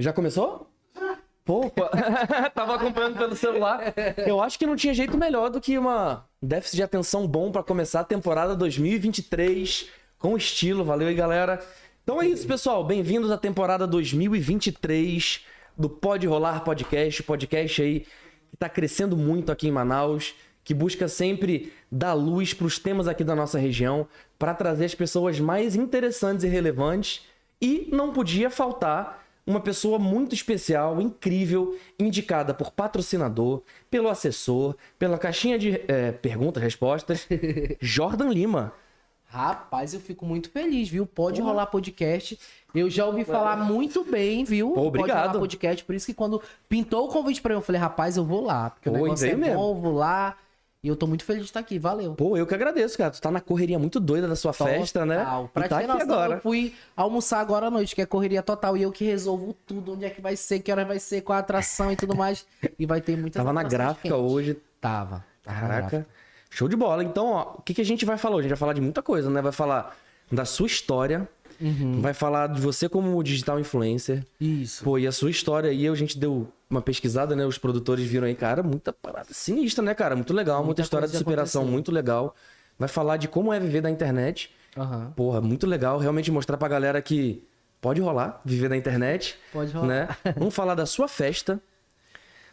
Já começou? Pô, tava acompanhando pelo celular. Eu acho que não tinha jeito melhor do que uma déficit de atenção bom pra começar a temporada 2023 com estilo. Valeu aí, galera. Então é isso, pessoal. Bem-vindos à temporada 2023 do Pode Rolar Podcast, podcast aí que tá crescendo muito aqui em Manaus, que busca sempre dar luz para os temas aqui da nossa região, para trazer as pessoas mais interessantes e relevantes. E não podia faltar uma pessoa muito especial, incrível, indicada por patrocinador, pelo assessor, pela caixinha de é, perguntas, respostas, Jordan Lima. Rapaz, eu fico muito feliz, viu? Pode rolar podcast. Eu já ouvi falar muito bem, viu? Pô, Pode obrigado. rolar podcast. Por isso que quando pintou o convite pra mim, eu falei, rapaz, eu vou lá. Porque Pô, o negócio é mesmo. bom, eu vou lá. E eu tô muito feliz de estar aqui. Valeu. Pô, eu que agradeço, cara. Tu tá na correria muito doida da sua festa, né? Total. Pra e tá aqui noção, agora. eu fui almoçar agora à noite, que é correria total. E eu que resolvo tudo, onde é que vai ser, que hora vai ser, qual a atração e tudo mais. E vai ter muita Tava na gráfica hoje. Tava. tava Caraca. Show de bola. Então, ó, o que, que a gente vai falar hoje? A gente vai falar de muita coisa, né? Vai falar da sua história, Uhum. vai falar de você como digital influencer. Isso. Pô, e a sua história aí, a gente deu uma pesquisada, né? Os produtores viram aí, cara, muita parada sinistra, né, cara? Muito legal, muita, Muita história de superação, aconteceu. muito legal. Vai falar de como é viver da internet. Aham. Porra, muito legal. Realmente mostrar pra galera que pode rolar, viver da internet. Pode rolar. Né? Vamos falar da sua festa.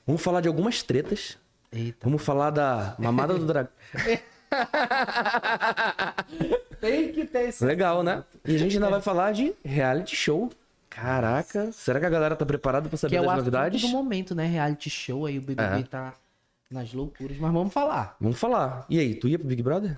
Vamos falar de algumas tretas. Eita. Vamos falar da mamada do dragão. Tem que ter esse. Legal, né? E a gente ainda vai falar de reality show. Caraca, será que a galera tá preparada pra Que saber é o das novidades? do momento, né? Reality show aí, o BBB É. tá nas loucuras. Mas vamos falar. Vamos falar. E aí, tu ia pro Big Brother?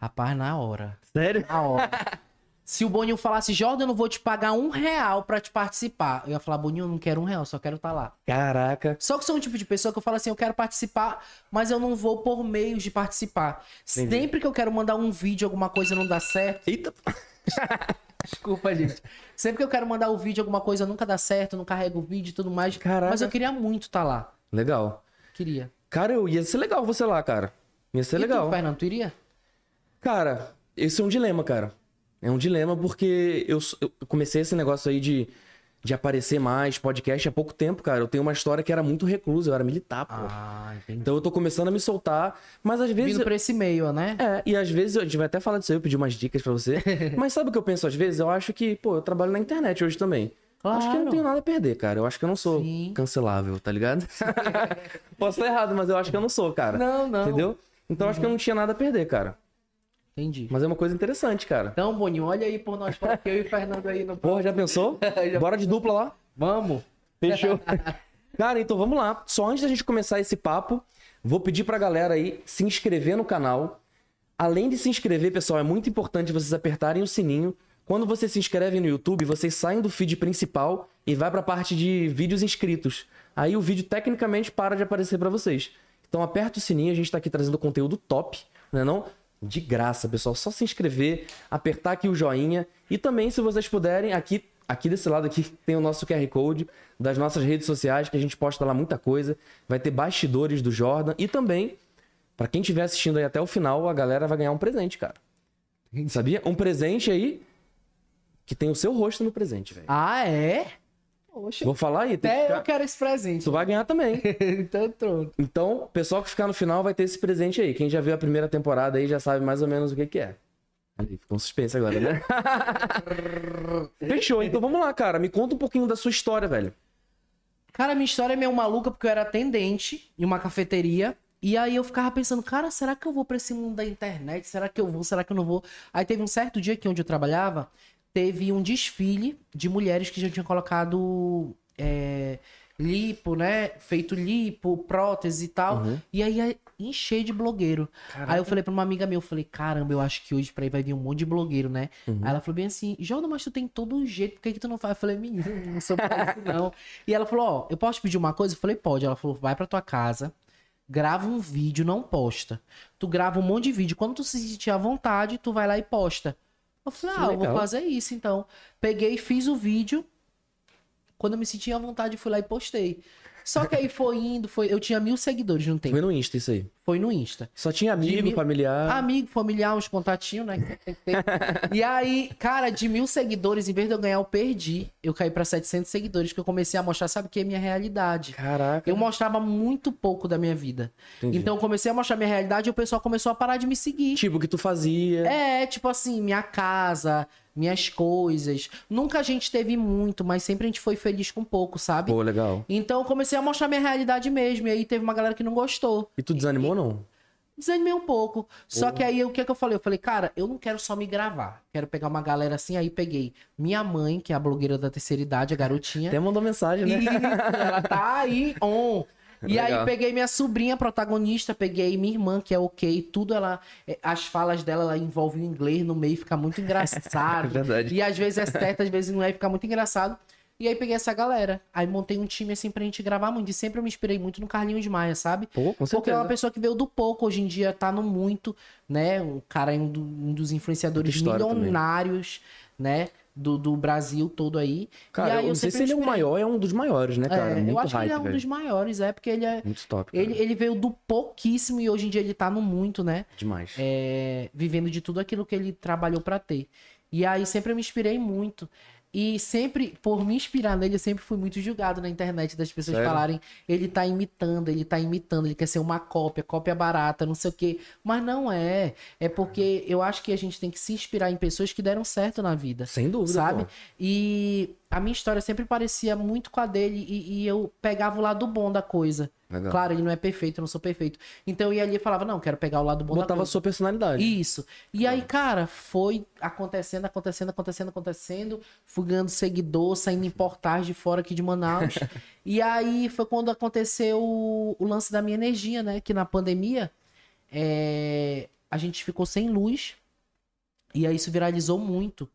Rapaz, na hora. Sério? Na hora. Se o Boninho falasse, Jordan, eu não vou te pagar um real pra te participar. Eu ia falar, Boninho, eu não quero um real, só quero estar lá. Caraca. Só que sou um tipo de pessoa que eu falo assim, eu quero participar, mas eu não vou por meios de participar. Entendi. Sempre que eu quero mandar um vídeo, alguma coisa não dá certo. Eita. Desculpa, gente. Sempre que eu quero mandar o vídeo, alguma coisa nunca dá certo, não carrego o vídeo e tudo mais. Caraca. Mas eu queria muito estar lá. Legal. Queria. Cara, eu ia ser legal você lá, cara. Ia ser E legal. Tu, Fernando, tu iria? Cara, esse é um dilema, cara. É um dilema porque eu, eu comecei esse negócio aí de, de aparecer mais, podcast há pouco tempo, cara. Eu tenho uma história que era muito reclusa, eu era militar, pô. Ah, entendi. Então eu tô começando a me soltar, mas às vezes. Vindo pra esse meio, né? É, e às vezes a gente vai até falar disso aí, eu pedi umas dicas pra você. mas sabe o que eu penso às vezes? Eu acho que, pô, eu trabalho na internet hoje também. Acho que eu não Claro. tenho nada a perder, cara. Eu acho que eu não sou Sim. cancelável, tá ligado? Posso estar errado, mas eu acho que eu não sou, cara. Não, não. Entendeu? Então acho que eu não tinha nada a perder, cara. Entendi. Mas é uma coisa interessante, cara. Então, Boninho, olha aí por nós, para que eu e o Fernando aí no Porra, já pensou? Bora de dupla lá? Vamos. Fechou. Cara, então vamos lá. Só antes da gente começar esse papo, vou pedir pra galera aí se inscrever no canal. Além de se inscrever, pessoal, é muito importante vocês apertarem o sininho. Quando vocês se inscrevem no YouTube, vocês saem do feed principal e vai pra parte de vídeos inscritos. Aí o vídeo tecnicamente para de aparecer pra vocês. Então aperta o sininho, a gente tá aqui trazendo conteúdo top, né não? De graça, pessoal. Só se inscrever, apertar aqui o joinha e também se vocês puderem aqui Aqui desse lado aqui tem o nosso QR Code das nossas redes sociais, que a gente posta lá muita coisa. Vai ter bastidores do Jordan. E também, pra quem estiver assistindo aí até o final, a galera vai ganhar um presente, cara. Sabia? Um presente aí que tem o seu rosto no presente, velho. Ah, é? Poxa, Vou falar aí, tem que até ficar... eu quero esse presente. Tu vai ganhar também. então, pronto. Então, o pessoal que ficar no final vai ter esse presente aí. Quem já viu a primeira temporada aí já sabe mais ou menos o que que é. Aí, ficou um suspense agora, né? Fechou, então vamos lá, cara. Me conta um pouquinho da sua história, velho. Cara, minha história é meio maluca porque eu era atendente em uma cafeteria. E aí eu ficava pensando, cara, será que eu vou pra esse mundo da internet? Será que eu vou? Será que eu não vou? Aí teve um certo dia aqui onde eu trabalhava, teve um desfile de mulheres que já tinham colocado é, lipo, né? Feito lipo, prótese e tal. Uhum. E aí enchei de blogueiro. Aí eu falei pra uma amiga minha, eu falei, caramba, eu acho que hoje pra aí vai vir um monte de blogueiro, né? Uhum. Aí ela falou bem assim, Jordan, mas tu tem todo um jeito, por que, que tu não faz? Eu falei, menino, não sou pra isso não. e ela falou, ó, eu posso te pedir uma coisa? Eu falei, pode. Ela falou, vai pra tua casa, grava um vídeo, não posta. Tu grava um monte de vídeo. Quando tu se sentir à vontade, tu vai lá e posta. Eu falei, ah, eu vou fazer isso então. Peguei, fiz o vídeo. Quando eu me senti à vontade, fui lá e postei. Só que aí foi indo, foi. Eu tinha mil seguidores no tempo. Foi no Insta isso aí. Foi no Insta. Só tinha amigo, mil- familiar. Amigo, familiar, uns contatinhos, né? e aí, cara, de mil seguidores, em vez de eu ganhar, eu perdi. Eu caí pra 700 seguidores, que eu comecei a mostrar, sabe o que é minha realidade. Caraca. Eu mostrava muito pouco da minha vida. Entendi. Então eu comecei a mostrar minha realidade e o pessoal começou a parar de me seguir. Tipo, o que tu fazia. É, tipo assim, minha casa, minhas coisas. Nunca a gente teve muito, mas sempre a gente foi feliz com pouco, sabe? Pô, legal. Então eu comecei a mostrar minha realidade mesmo. E aí teve uma galera que não gostou. E tu desanimou ou não? Desanimei um pouco. Só que aí o que, que eu falei? Eu falei, cara, eu não quero só me gravar. Quero pegar uma galera assim. Aí peguei minha mãe, que é a blogueira da terceira idade, a garotinha. Até mandou mensagem, né? E ela tá aí on. E aí Legal. peguei minha sobrinha protagonista, peguei minha irmã, que é ok, tudo ela. é, As falas dela ela envolve o inglês no meio, fica muito engraçado. É verdade. E às vezes é certo, às vezes não é, fica muito engraçado. E aí peguei essa galera. Aí montei um time assim pra gente gravar muito. E sempre eu me inspirei muito no Carlinhos Maia, sabe? Pô, com Porque é certeza. uma pessoa que veio do pouco, hoje em dia tá no muito, né? Um cara é um, do- um dos influenciadores história também. milionários, né? Do, do Brasil todo aí. Cara, aí eu não sei se ele é o maior, é um dos maiores, né, cara? É, Muito eu acho hype, que ele é um velho. dos maiores, é, porque ele é. Muito top, cara. Ele, ele veio do pouquíssimo e hoje em dia ele tá no muito, né? Demais. É, vivendo de tudo aquilo que ele trabalhou pra ter. E aí sempre eu me inspirei muito. E sempre, por me inspirar nele, eu sempre fui muito julgado na internet das pessoas Sério? falarem, ele tá imitando, ele tá imitando, ele quer ser uma cópia, cópia barata, não sei o quê. Mas não é. É porque eu acho que a gente tem que se inspirar em pessoas que deram certo na vida Sem dúvida, sabe? pô. E a minha história sempre parecia muito com a dele e, e eu pegava o lado bom da coisa. Legal. Claro, ele não é perfeito, eu não sou perfeito. Então eu ia ali e falava, não, quero pegar o lado bom da Botava a coisa. sua personalidade. Isso. E aí, cara, foi acontecendo, acontecendo, acontecendo, acontecendo. Fui ganhando seguidor, saindo em portais de fora aqui de Manaus. e aí foi quando aconteceu o, o lance da minha energia, né? Que na pandemia é, a gente ficou sem luz. E aí isso viralizou muito.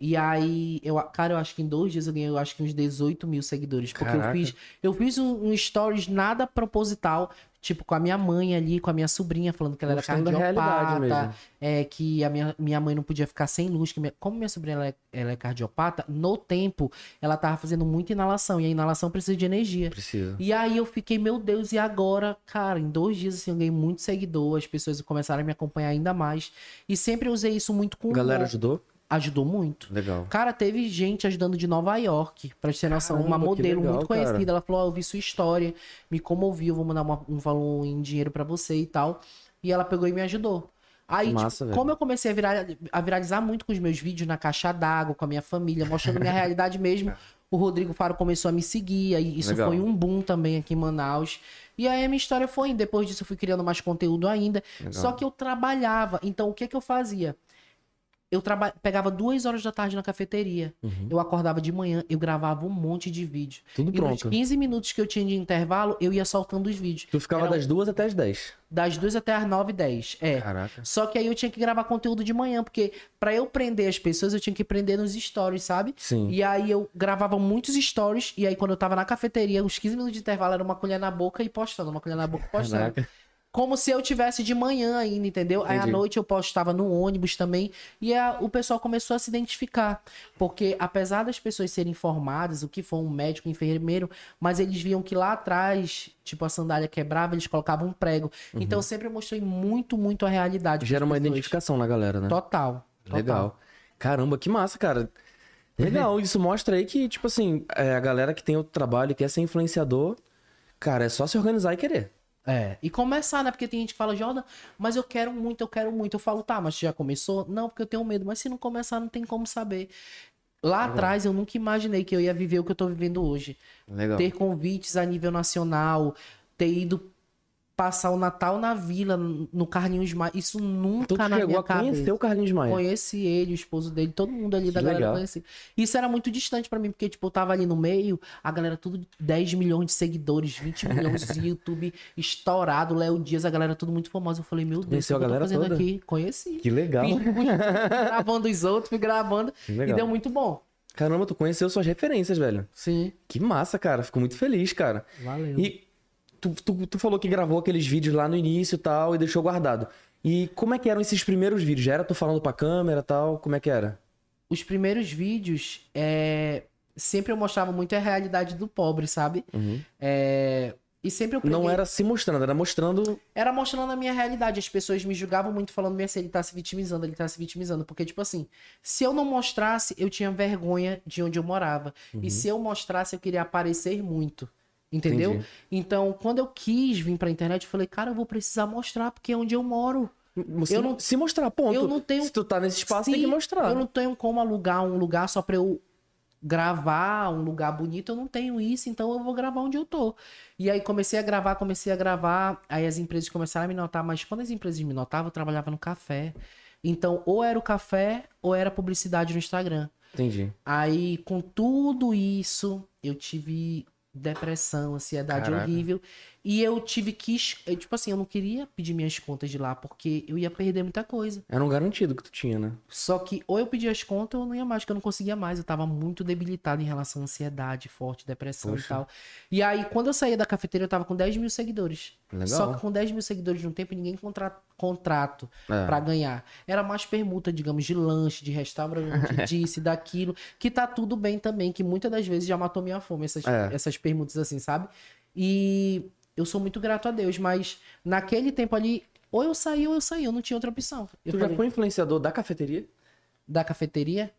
E aí, eu, cara, eu acho que em dois dias eu ganhei, eu acho que uns 18 mil seguidores. Porque eu Caraca. fiz, eu fiz um, um stories nada proposital, tipo, com a minha mãe ali, com a minha sobrinha, falando que ela era Mostrando a realidade cardiopata, é, que a minha, minha mãe não podia ficar sem luz. Que minha- como minha sobrinha ela é, ela é cardiopata, no tempo ela tava fazendo muita inalação, e a inalação precisa de energia. Precisa. E aí eu fiquei, meu Deus, e agora? Cara, em dois dias assim, eu ganhei muito seguidor, as pessoas começaram a me acompanhar ainda mais. E sempre usei isso muito com A galera humor. ajudou? Ajudou muito. Legal. Cara, teve gente ajudando de Nova York, pra ter noção. Caramba, uma modelo legal, muito cara. conhecida. Ela falou: Ó, eu vi sua história, me comovi, eu vou mandar uma- um valor em dinheiro pra você e tal. E ela pegou e me ajudou. Aí, tipo, massa, velho. como eu comecei a, virar, a viralizar muito com os meus vídeos na caixa d'água, com a minha família, mostrando minha realidade mesmo, o Rodrigo Faro começou a me seguir. Aí isso Legal. foi um boom também aqui em Manaus. E aí a minha história foi indo. Depois disso, eu fui criando mais conteúdo ainda. Legal. Só que eu trabalhava. Então, o que que eu fazia? Eu traba... pegava duas horas da tarde na cafeteria. Uhum. Eu acordava de manhã, eu gravava um monte de vídeo. Tudo E nos pronto. 15 minutos que eu tinha de intervalo, eu ia soltando os vídeos. Tu ficava Era das duas até as dez. Das duas até as 9 e 10. É. Caraca. Só que aí eu tinha que gravar conteúdo de manhã, porque pra eu prender as pessoas, eu tinha que prender nos stories, sabe? Sim. E aí eu gravava muitos stories, e aí quando eu tava na cafeteria, os 15 minutos de intervalo era uma colher na boca e postando, uma colher na boca e postando. Caraca. Como se eu tivesse de manhã ainda, entendeu? Aí à Entendi. noite eu postava no ônibus também. E a- o pessoal começou a se identificar. Porque apesar das pessoas serem formadas, o que for um médico, um enfermeiro, mas eles viam que lá atrás, tipo, a sandália quebrava, eles colocavam um prego. Então eu sempre mostrei muito, muito a realidade. Uhum. Gera uma pessoas. identificação na galera, né? Total. total. Legal. Caramba, que massa, cara. Legal, isso mostra aí que, tipo assim, é, a galera que tem outro trabalho e quer ser influenciador, cara, é só se organizar e querer. É. E começar, né? Porque tem gente que fala, Jordan, mas eu quero muito, eu quero muito. Eu falo, tá, mas já começou? Não, porque eu tenho medo. Mas se não começar, não tem como saber. Lá atrás, eu nunca imaginei que eu ia viver o que eu tô vivendo hoje. Legal. Ter convites a nível nacional, ter ido passar o Natal na vila, no Carlinhos Maia. Isso nunca Então tu na chegou minha a conhecer cabeça. o Carlinhos Maia. Conheci ele, o esposo dele, todo mundo ali da Que galera legal. conhecia. Isso era muito distante pra mim, porque, tipo, eu tava ali no meio, a galera tudo 10 milhões de seguidores, 20 milhões de YouTube estourado, Léo Dias, a galera tudo muito famosa. Eu falei, meu Deus, o que Conheceu eu a tô galera fazendo toda? aqui? Conheci. Que legal. Fiz- fui gravando os outros, fui gravando, e deu muito bom. Caramba, tu conheceu suas referências, velho. Sim, Que massa, cara. Fico muito feliz, cara. valeu. E tu, tu, tu falou que gravou aqueles vídeos lá no início e tal e deixou guardado. E como é que eram esses primeiros vídeos? Já era tu falando pra câmera e tal? Como é que era? Os primeiros vídeos, é... sempre eu mostrava muito a realidade do pobre, sabe? Uhum. É, E sempre eu Não era se mostrando, era mostrando. Era mostrando a minha realidade. As pessoas me julgavam muito falando, Mercedes, ele tá se vitimizando, ele tá se vitimizando. Porque, tipo assim, se eu não mostrasse, eu tinha vergonha de onde eu morava. Uhum. E se eu mostrasse, eu queria aparecer muito. Entendeu? Entendi. Então, quando eu quis vir pra internet, eu falei, cara, eu vou precisar mostrar, porque é onde eu moro. Se, Eu não- se mostrar, ponto. eu não tenho- Se tu tá nesse espaço, tem Sim, que mostrar. Eu não tenho como alugar um lugar só pra eu gravar um lugar bonito, eu não tenho isso, então eu vou gravar onde eu tô. E aí comecei a gravar, comecei a gravar, aí as empresas começaram a me notar, mas quando as empresas me notavam, eu trabalhava no café. Então, ou era o café, ou era publicidade no Instagram. Entendi. Aí, com tudo isso, eu tive depressão, ansiedade Caraca. horrível. E eu tive que. eu, Tipo assim, eu não queria pedir minhas contas de lá, porque eu ia perder muita coisa. Era um garantido que tu tinha, né? Só que ou eu pedia as contas ou eu não ia mais, porque eu não conseguia mais. Eu tava muito debilitado em relação à ansiedade forte, depressão Poxa. e tal. E aí, quando eu saía da cafeteira, eu tava com 10 mil seguidores. Legal. Só que com 10 mil seguidores de um tempo, ninguém contra... contrato É. pra ganhar. Era mais permuta, digamos, de lanche, de restaurante, disso, daquilo. Que tá tudo bem também, que muitas das vezes já matou minha fome, essas, É. essas permutas assim, sabe? E eu sou muito grato a Deus, mas naquele tempo ali, ou eu saí ou eu saí, eu não tinha outra opção. Eu Tu já foi influenciador da cafeteria? da cafeteria?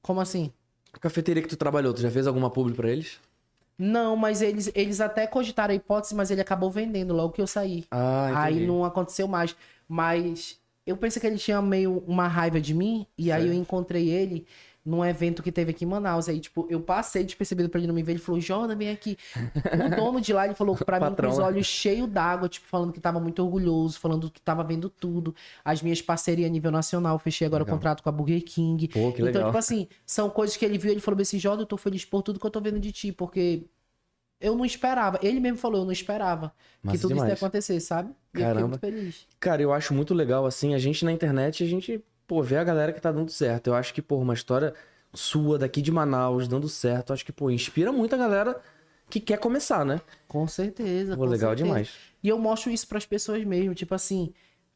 Como assim? A cafeteria que tu trabalhou, tu já fez alguma publi pra eles? Não, mas eles, eles até cogitaram a hipótese, mas ele acabou vendendo logo que eu saí. Ah, aí não aconteceu mais. Mas eu pensei que ele tinha meio uma raiva de mim, e aí eu Certo. encontrei ele num evento que teve aqui em Manaus. Aí, tipo, eu passei despercebido pra ele não me ver. Ele falou, Jordan, vem aqui. O dono de lá, ele falou pra mim com os né? olhos cheios d'água, tipo, falando que tava muito orgulhoso, falando que tava vendo tudo. As minhas parcerias a nível nacional, fechei agora Legal. o contrato com a Burger King. Pô, que então, legal. tipo assim, são coisas que ele viu, ele falou assim, Jordan, eu tô feliz por tudo que eu tô vendo de ti, porque eu não esperava. Ele mesmo falou, eu não esperava Massa que tudo isso demais. ia acontecer, sabe? E eu fiquei Caramba. muito feliz. Cara, eu acho muito legal, assim, a gente na internet, a gente, pô, vê a galera que tá dando certo. Eu acho que, pô, uma história sua daqui de Manaus dando certo, eu acho que, pô, inspira muito a galera que quer começar, né? Com certeza. Pô, com legal certeza. demais. E eu mostro isso pras pessoas mesmo, tipo assim,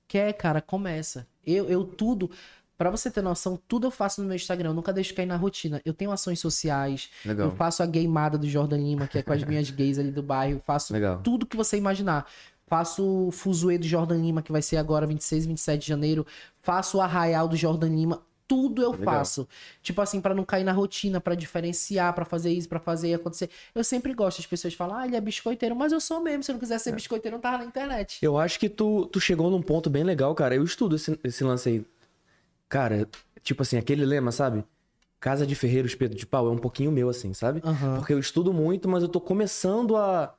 quer, cara, começa. Eu, eu tudo, Pra você ter noção, tudo eu faço no meu Instagram, eu nunca deixo cair na rotina. Eu tenho ações sociais, Legal. eu faço a gameada do Jordan Lima, que é com as minhas gays ali do bairro, eu faço Legal. tudo que você imaginar. Faço o Fuzuê do Jordan Lima, que vai ser agora 26 e 27 de janeiro. Faço o Arraial do Jordan Lima. Tudo eu Legal. faço. Tipo assim, pra não cair na rotina, pra diferenciar, pra fazer isso, pra fazer acontecer. Eu sempre gosto. As pessoas falam, ah, ele é biscoiteiro, mas eu sou mesmo. Se eu não quiser ser biscoiteiro, eu não tava na internet. Eu acho que tu, tu chegou num ponto bem legal, cara. Eu estudo esse, esse lance aí. Cara, tipo assim, aquele lema, sabe? Casa de ferreiro, espeto de pau, é um pouquinho meu, assim, sabe? Aham. Porque eu estudo muito, mas eu tô começando a,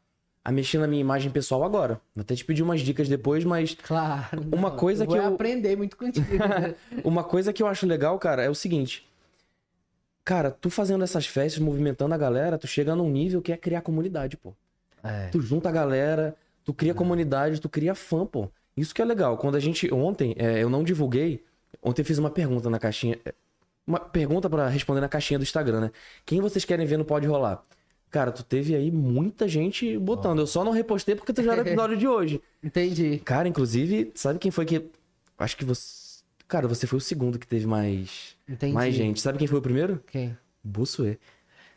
a mexer na minha imagem pessoal agora. Vou até te pedir umas dicas depois, mas Claro. Uma não, coisa eu vou que eu- aprender muito contigo. né? uma coisa que eu acho legal, cara, é o seguinte. Cara, tu fazendo essas festas, movimentando a galera, tu chega num nível que é criar comunidade, pô. é. Tu junta a galera, tu cria comunidade, tu cria fã, pô. Isso que é legal. Quando a gente. Ontem, é, eu não divulguei. Ontem eu fiz uma pergunta na caixinha. é, Uma pergunta pra responder na caixinha do Instagram, né? Quem vocês querem ver no Pode Rolar? Cara, tu teve aí muita gente botando. Eu só não repostei porque tu já era o episódio de hoje. Entendi. Cara, inclusive, sabe quem foi que. Acho que você. Cara, você foi o segundo que teve mais. Entendi. Mais gente. Sabe quem foi o primeiro? Quem? Bussuê.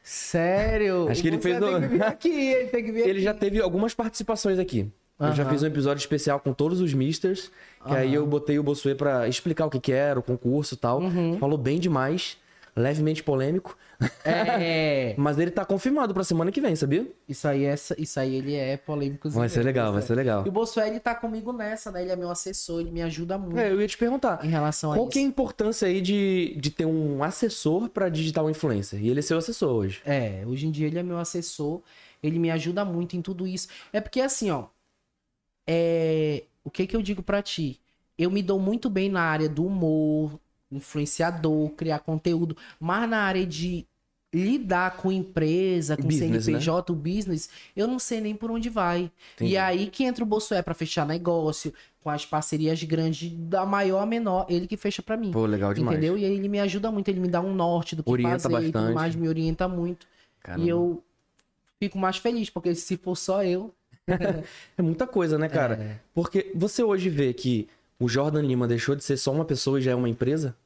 Sério? Acho que ele fez tem que vir aqui, ele tem que vir Ele aqui. já teve algumas participações aqui. Eu já Aham. fiz um episódio especial com todos os misters. Que aí Aham. eu botei o Bossuê pra explicar o que, que era, o concurso e tal. Uhum. Falou bem demais. Levemente polêmico. É. Mas ele tá confirmado pra semana que vem, sabia? Isso aí, é, isso aí ele é polêmico. Vai ser legal, vai ser legal. E o Bolsonaro, ele tá comigo nessa, né? Ele é meu assessor, ele me ajuda muito É, eu ia te perguntar. em relação a Qual isso. que é a importância aí de, de ter um assessor pra digital influencer? E ele é seu assessor hoje. É, hoje em dia ele é meu assessor, ele me ajuda muito em tudo isso. É porque assim, ó, é, o que que eu digo pra ti? Eu me dou muito bem na área do humor, influenciador, criar conteúdo, mas na área de lidar com empresa, com Business, né? CNPJ, o business, eu não sei nem por onde vai. Entendi. E aí que entra o Bolsonaro pra fechar negócio, com as parcerias grandes, da maior a menor, ele que fecha pra mim. Pô, legal demais. Entendeu? E aí ele me ajuda muito, ele me dá um norte do que Orienta fazer e tudo bastante. mais, me orienta muito. Caramba. E eu fico mais feliz, porque se for só eu. É muita coisa, né, cara? É. Porque você hoje vê que o Jordan Lima deixou de ser só uma pessoa e já é uma empresa?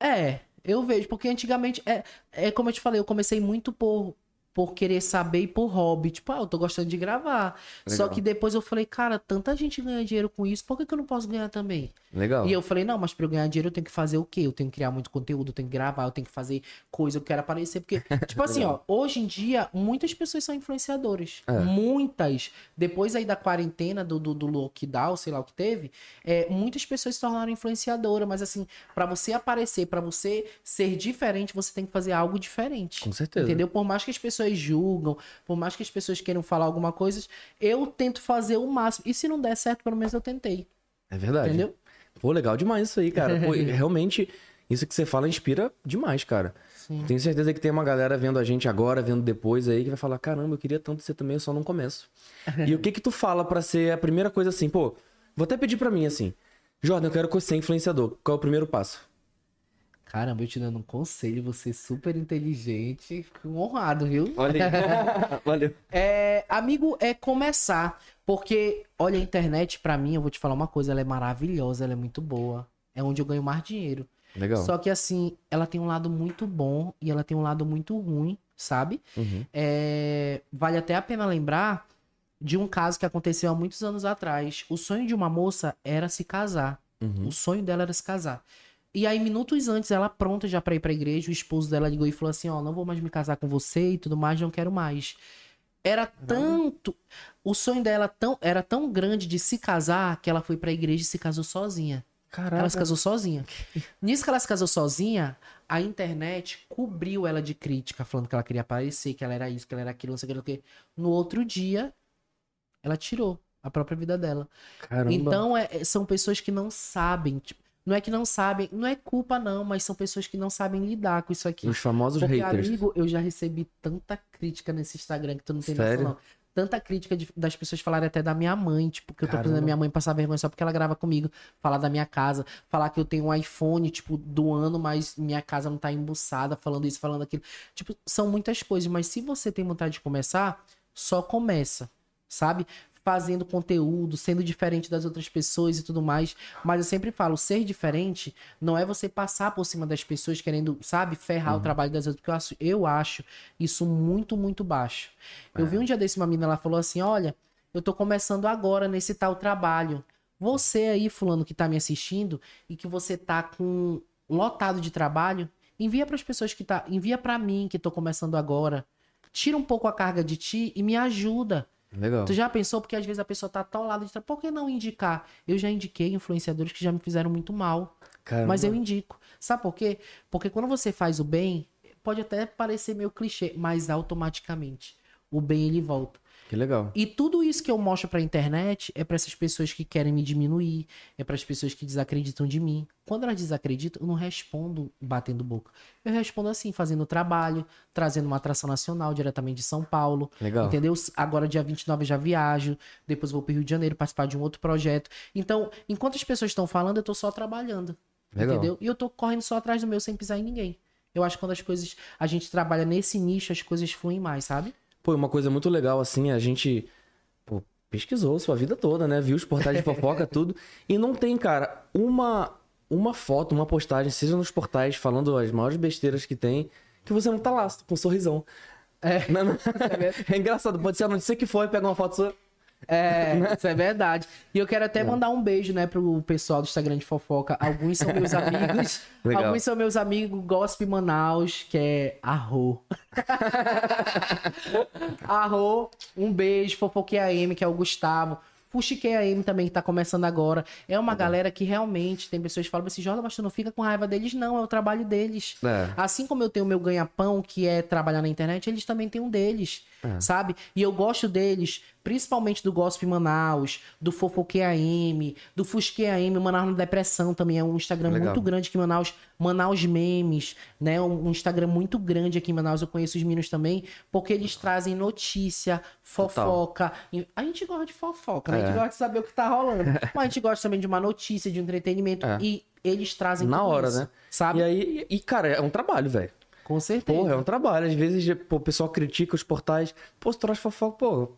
É, Eu vejo, porque antigamente, é, é como eu te falei, eu comecei muito por, por querer saber e por hobby. Tipo, ah, eu tô gostando de gravar. Só Legal. que depois eu falei, cara, tanta gente ganha dinheiro com isso, por que, que eu não posso ganhar também? Legal. E eu falei, não, mas pra eu ganhar dinheiro eu tenho que fazer o quê? Eu tenho que criar muito conteúdo, eu tenho que gravar, eu tenho que fazer coisa, eu quero aparecer. Porque, tipo assim, ó, hoje em dia, muitas pessoas são influenciadores. É. Muitas. Depois aí da quarentena, do, do, do lockdown, sei lá o que teve, é, muitas pessoas se tornaram influenciadoras. Mas assim, pra você aparecer, pra você ser diferente, você tem que fazer algo diferente. Com certeza. Entendeu? Por mais que as pessoas julgam, por mais que as pessoas queiram falar alguma coisa, eu tento fazer o máximo. E se não der certo, pelo menos eu tentei. É verdade. Entendeu? Pô, legal demais isso aí, cara. Pô, realmente, isso que você fala inspira demais, cara. Sim. Tenho certeza que tem uma galera vendo a gente agora, vendo depois aí, que vai falar: caramba, eu queria tanto ser também, eu só não começo. e o que que tu fala pra ser a primeira coisa assim? Pô, vou até pedir pra mim assim: Jordan, eu quero ser influenciador. Qual é o primeiro passo? Caramba, eu te dando um conselho, você é super inteligente, fico honrado, viu? Olha aí. Valeu. É, amigo, é começar, porque, olha, a internet, pra mim, eu vou te falar uma coisa, ela é maravilhosa, ela é muito boa, é onde eu ganho mais dinheiro. Legal. Só que, assim, ela tem um lado muito bom e ela tem um lado muito ruim, sabe? Uhum. É, vale até a pena lembrar de um caso que aconteceu há muitos anos atrás. O sonho de uma moça era se casar. Uhum. O sonho dela era se casar. E aí, minutos antes, ela pronta já pra ir pra igreja, o esposo dela ligou e falou assim: Ó, não vou mais me casar com você e tudo mais, não quero mais. Era tanto. O sonho dela tão, era tão grande de se casar que ela foi pra igreja e se casou sozinha. Caraca. Ela se casou sozinha. Nisso que ela se casou sozinha, a internet cobriu ela de crítica, falando que ela queria aparecer, que ela era isso, que ela era aquilo, não sei o que, não sei o que. No outro dia, ela tirou a própria vida dela. Caramba. Então, é- é- são pessoas que não sabem. tipo, não é que não sabem, não é culpa, não, mas são pessoas que não sabem lidar com isso aqui. Os famosos Porque, haters. amigo, eu já recebi tanta crítica nesse Instagram que tu não tem Sério? noção, não. Tanta crítica de- das pessoas falarem até da minha mãe, tipo, que eu tô fazendo Caramba. a minha mãe passar vergonha só porque ela grava comigo, falar da minha casa, falar que eu tenho um iPhone, tipo, do ano, mas minha casa não tá embuçada, falando isso, falando aquilo. Tipo, são muitas coisas, mas se você tem vontade de começar, só começa, sabe? Fazendo conteúdo, sendo diferente das outras pessoas e tudo mais. Mas eu sempre falo, ser diferente não é você passar por cima das pessoas querendo, sabe, ferrar o trabalho das outras. Porque eu acho, eu acho isso muito, muito baixo. Eu vi um dia desse uma menina, ela falou assim: olha, eu tô começando agora nesse tal trabalho. Você aí, fulano, que tá me assistindo e que você tá com lotado de trabalho, envia para as pessoas que tá, envia para mim que tô começando agora. Tira um pouco a carga de ti e me ajuda. Legal. Tu já pensou? Porque às vezes a pessoa tá atolada de. Por que não indicar? Eu já indiquei influenciadores que já me fizeram muito mal. Caramba. Mas eu indico. Sabe por quê? Porque quando você faz o bem, pode até parecer meio clichê, mas automaticamente o bem ele volta. Que legal. E tudo isso que eu mostro pra internet é pra essas pessoas que querem me diminuir, é para as pessoas que desacreditam de mim. Quando elas desacreditam, eu não respondo batendo boca. Eu respondo assim, fazendo trabalho, trazendo uma atração nacional diretamente de São Paulo. Legal. Entendeu? Agora, dia 29, eu já viajo. Depois vou pro Rio de Janeiro participar de um outro projeto. Então, enquanto as pessoas estão falando, eu tô só trabalhando. Legal. Entendeu? E eu tô correndo só atrás do meu sem pisar em ninguém. Eu acho que quando as coisas. A gente trabalha nesse nicho, as coisas fluem mais, sabe? Pô, uma coisa muito legal, assim, a gente pô, pesquisou sua vida toda, né? Viu os portais de fofoca, tudo. E não tem, cara, uma, uma foto, uma postagem, seja nos portais, falando as maiores besteiras que tem, que você não tá lá, com um sorrisão. É. Não, não- é engraçado, pode ser a notícia que for e pega uma foto sua. É, isso é verdade. E eu quero até mandar um beijo, né, pro pessoal do Instagram de fofoca. Alguns são meus amigos. Alguns são meus amigos Gospe Manaus, que é Arro. Arro, um beijo. Fofoquei AM, que é o Gustavo. Fuxiquei AM também, que tá começando agora. É uma galera que realmente tem pessoas que falam assim, Jordan, mas tu não fica com raiva deles, não, é o trabalho deles. É. Assim como eu tenho o meu ganha-pão, que é trabalhar na internet, eles também têm um deles, É. sabe? E eu gosto deles, principalmente do Gospel Manaus, do Fofoque AM, do Fusque AM, Manaus na Depressão também é um Instagram Legal. muito grande aqui em Manaus, Manaus Memes, né? Um, um Instagram muito grande aqui em Manaus, eu conheço os meninos também, porque eles trazem notícia, fofoca. E A gente gosta de fofoca, né? A gente É. gosta de saber o que tá rolando. Mas a gente gosta também de uma notícia, de um entretenimento, É. e eles trazem Na hora, isso, né? Sabe? E aí, e cara, é um trabalho, velho. Com certeza. Porra, é um trabalho. Às vezes pô, o pessoal critica os portais. Pô, se traz fofoca, pô.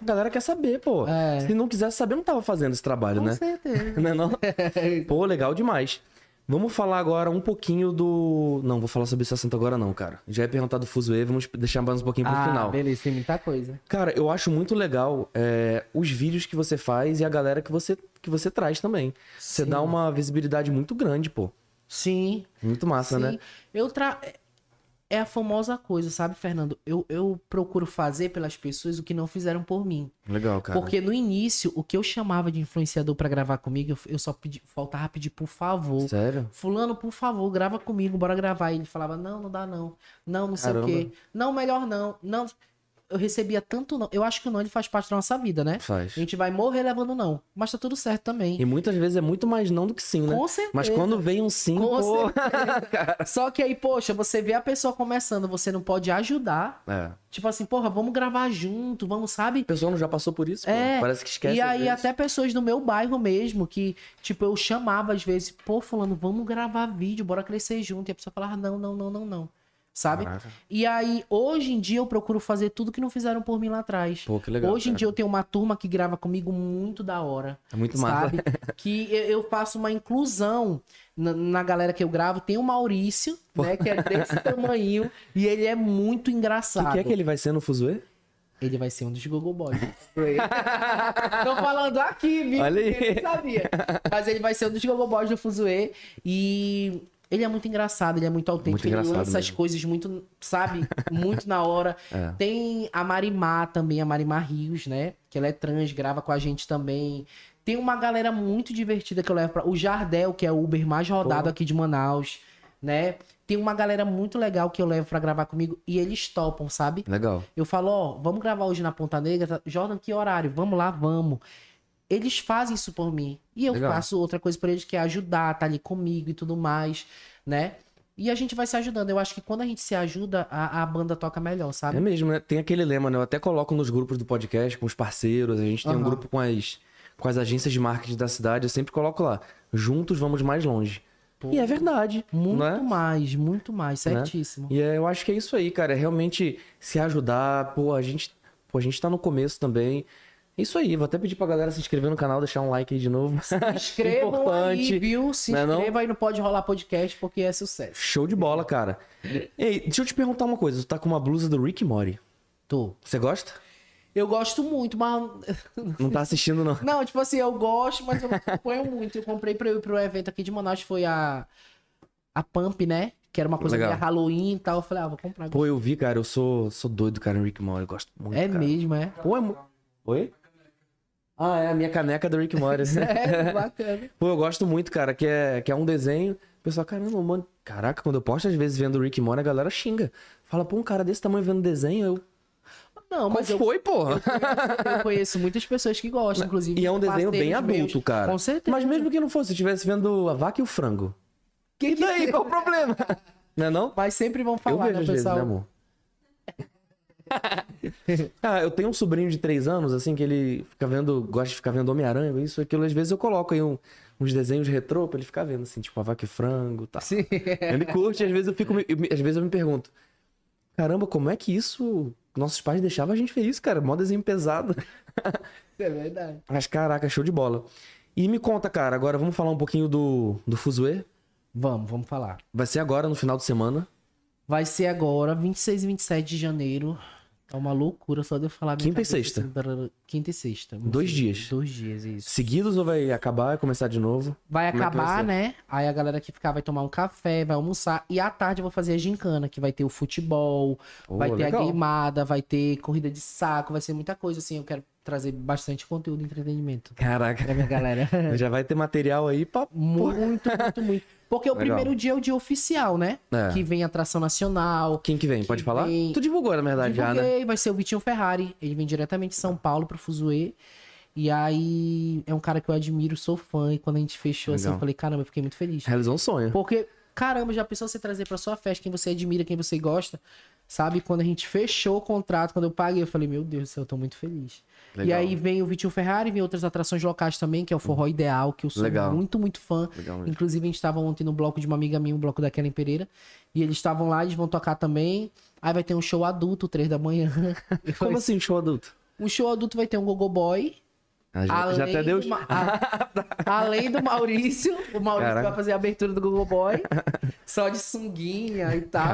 A galera quer saber, pô. É. Se não quisesse saber, não tava fazendo esse trabalho, Com né? certeza. Não é não? Pô, legal demais. Vamos falar agora um pouquinho do. Não, vou falar sobre esse assunto agora, não, cara. Já ia perguntar do Fuzue, vamos deixar mais um pouquinho pro ah, final. beleza, tem muita coisa. Cara, eu acho muito legal é, os vídeos que você faz e a galera que você, que você traz também. Você Sim. dá uma visibilidade muito grande, pô. Sim, Muito massa, sim. né? Eu tra... É a famosa coisa, sabe, Fernando? Eu, eu procuro fazer pelas pessoas o que não fizeram por mim. Legal, cara. Porque no início, o que eu chamava de influenciador pra gravar comigo, eu, eu só pedi, faltava pedir por favor. Sério? Fulano, por favor, grava comigo, bora gravar. E ele falava, não, não dá não. Não, não sei Caramba. o quê. Não, melhor não. Não. Eu recebia tanto não. Eu acho que o não ele faz parte da nossa vida, né? Faz. A gente vai morrer levando não. Mas tá tudo certo também. E muitas vezes é muito mais não do que sim, né? Com certeza. Mas quando vem um sim, Com pô. Só que aí, poxa, você vê a pessoa começando, você não pode ajudar. É. Tipo assim, porra, vamos gravar junto, vamos, sabe? A pessoa não já passou por isso, pô. É, Parece que esquece. E aí, até pessoas do meu bairro mesmo, que, tipo, eu chamava às vezes, pô, fulano, vamos gravar vídeo, bora crescer junto. E a pessoa falava, não, não, não, não, não. Sabe? Caraca. E aí, hoje em dia, eu procuro fazer tudo que não fizeram por mim lá atrás. Pô, que legal. hoje em cara. dia, eu tenho uma turma que grava comigo muito da hora. É muito massa. Sabe? que eu, faço uma inclusão na, na galera que eu gravo. Tem o Maurício, né? Que é desse tamanho. E ele é muito O engraçado. que é que ele vai ser no Fuzue? Ele vai ser um dos Google Boys. Tô falando aqui, viu? Olha aí. Eu não sabia. Mas ele vai ser um dos Google Boys do Fuzue. E ele é muito engraçado, ele é muito autêntico. Muito ele lança as mesmo. coisas muito, sabe? Muito na hora. É. Tem a Marimar também, a Marimar Rios, né? Que ela é trans, grava com a gente também. Tem uma galera muito divertida que eu levo pra. O Jardel, que é o Uber mais rodado Pô. aqui de Manaus, né? Tem uma galera muito legal que eu levo pra gravar comigo e eles topam, sabe? Legal. Eu falo, ó, vamos gravar hoje na Ponta Negra. Tá- Jordan, que horário? Vamos lá, vamos. Eles fazem isso por mim. E eu Legal. faço outra coisa pra eles, que é ajudar, tá ali comigo e tudo mais, né? E a gente vai se ajudando. Eu acho que quando a gente se ajuda, a, a banda toca melhor, sabe? É mesmo, né? Tem aquele lema, né? Eu até coloco nos grupos do podcast com os parceiros. A gente tem um Aham. grupo com as, com as agências de marketing da cidade. Eu sempre coloco lá. Juntos vamos mais longe. Pô, E é verdade. Muito né? mais, muito mais, Né? certíssimo. E é, eu acho que é isso aí, cara. É realmente se ajudar. Pô, a gente, pô, a gente tá no começo também. É isso aí. Vou até pedir pra galera se inscrever no canal, deixar um like aí de novo. Se inscrevam aí, viu? Se Não é não? inscreva aí no Pode Rolar Podcast, porque é sucesso. Show de bola, cara. Ei, deixa eu te perguntar uma coisa. Tu tá com uma blusa do Rick Mori. Tô. Você gosta? Eu gosto muito, mas Não tá assistindo, não. Não, tipo assim, eu gosto, mas eu não acompanho muito. Eu comprei pra eu ir pro evento aqui de Manaus, foi a. A Pump, né? Que era uma coisa Legal. meio Halloween e tal. Eu falei, ah, vou comprar. Pô, eu vi, cara. Eu sou, sou doido, cara, em Rick Mori. Eu gosto muito, é cara. mesmo, é? Pô, é. Oi? Ah, é a minha caneca do Rick Mori. assim. É, bacana. Pô, eu gosto muito, cara, que é, que é um desenho. O pessoal, caramba, mano. Caraca, quando eu posto às vezes vendo o Rick Mori, a galera xinga. Fala, pô, um cara desse tamanho vendo desenho, eu. Não, Mas eu, foi, porra? eu conheço muitas pessoas que gostam, inclusive. E é um desenho bem adulto, meus. cara. Com certeza. Mas mesmo que não fosse, se estivesse vendo a vaca e o frango. Que E daí, qual o problema? Não é não? Mas sempre vão Eu falar, vejo né, às vezes, pessoal? né, amor? ah, eu tenho um sobrinho de três anos, assim, que ele fica vendo, gosta de ficar vendo Homem-Aranha, isso, aquilo. Às vezes eu coloco aí um- uns desenhos retrô pra ele ficar vendo, assim, tipo a vaca e frango, tá. Sim. Ele curte, às vezes eu fico, eu às vezes eu me pergunto, caramba, como é que isso, nossos pais deixavam a gente ver isso, cara, mó desenho pesado. É verdade. Mas caraca, show de bola. E me conta, cara, agora vamos falar um pouquinho do, do Fuzue. Vamos, vamos falar. Vai ser agora, no final de semana. Vai ser agora, 26 e 27 de janeiro. É uma loucura só de eu falar. minha Quinta e sexta? assim, Quinta e sexta. Dois dias. Dois dias, isso. Seguidos ou vai acabar e começar de novo? Vai Como é vai acabar, ser? né? Aí a galera que ficar vai tomar um café, vai almoçar. E à tarde eu vou fazer a gincana, que vai ter o futebol, Pô, vai ter legal. a queimada, vai ter corrida de saco, vai ser muita coisa, assim. Eu quero trazer bastante conteúdo e entretenimento Caraca, pra minha galera. já vai ter material aí pra... muito, muito, muito. Porque o Legal. primeiro dia é o dia oficial, né? É. Que vem atração nacional. Quem que vem? Pode Que falar? vem- Tu divulgou, na verdade, já, né? Divulguei, vai ser o Vitinho Ferrari. Ele vem diretamente de São Paulo pro Fuzue. E aí é um cara que eu admiro, sou fã. E quando a gente fechou assim, Legal. eu falei, caramba, eu fiquei muito feliz. Realizou um sonho. Porque, caramba, já pensou você trazer pra sua festa quem você admira, quem você gosta? Sabe? Quando a gente fechou o contrato, quando eu paguei, eu falei, meu Deus do céu, eu tô muito feliz. E Legal. aí vem o Vitinho Ferrari, vem outras atrações locais também, que é o Forró Ideal, que eu sou Legal. muito, muito fã. Inclusive, a gente estava ontem no bloco de uma amiga minha, o bloco da Kellen Pereira. E eles estavam lá, eles vão tocar também. Aí vai ter um show adulto, três da manhã. Como assim, show adulto? Um show adulto vai ter um Gogo Boy, Ah, já, já até deu. do a- além do Maurício, o Maurício Caraca. vai fazer a abertura do Google Boy, só de sunguinha e tal.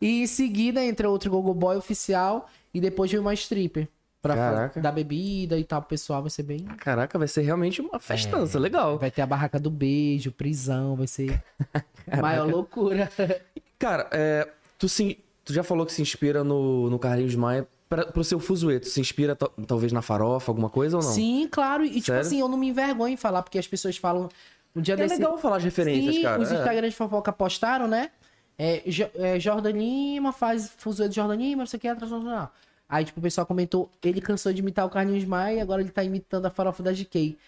E em seguida entra outro Google Boy oficial e depois vem uma stripper. Pra Caraca. dar bebida e tal, pro pessoal vai ser bem. Caraca, vai ser realmente uma festança, legal. Vai ter a barraca do beijo, prisão, vai ser maior loucura. Cara, é, tu, se, tu já falou que se inspira no, no Carlinhos Maia. Pra, pro seu fuzuê, tu se inspira ta- talvez na farofa, alguma coisa ou não? Sim, claro. E tipo Sério? assim, eu não me envergonho em falar, porque as pessoas falam. Um dia É desse. legal falar as referências, Sim, cara. os é. Instagrams de fofoca postaram, né? É, é, Jordan Lima faz fuzuê de Jordan Lima, não sei o que, transnacional. Aí, tipo, o pessoal comentou, ele cansou de imitar o Carlinhos Maia e agora ele tá imitando a farofa da GK.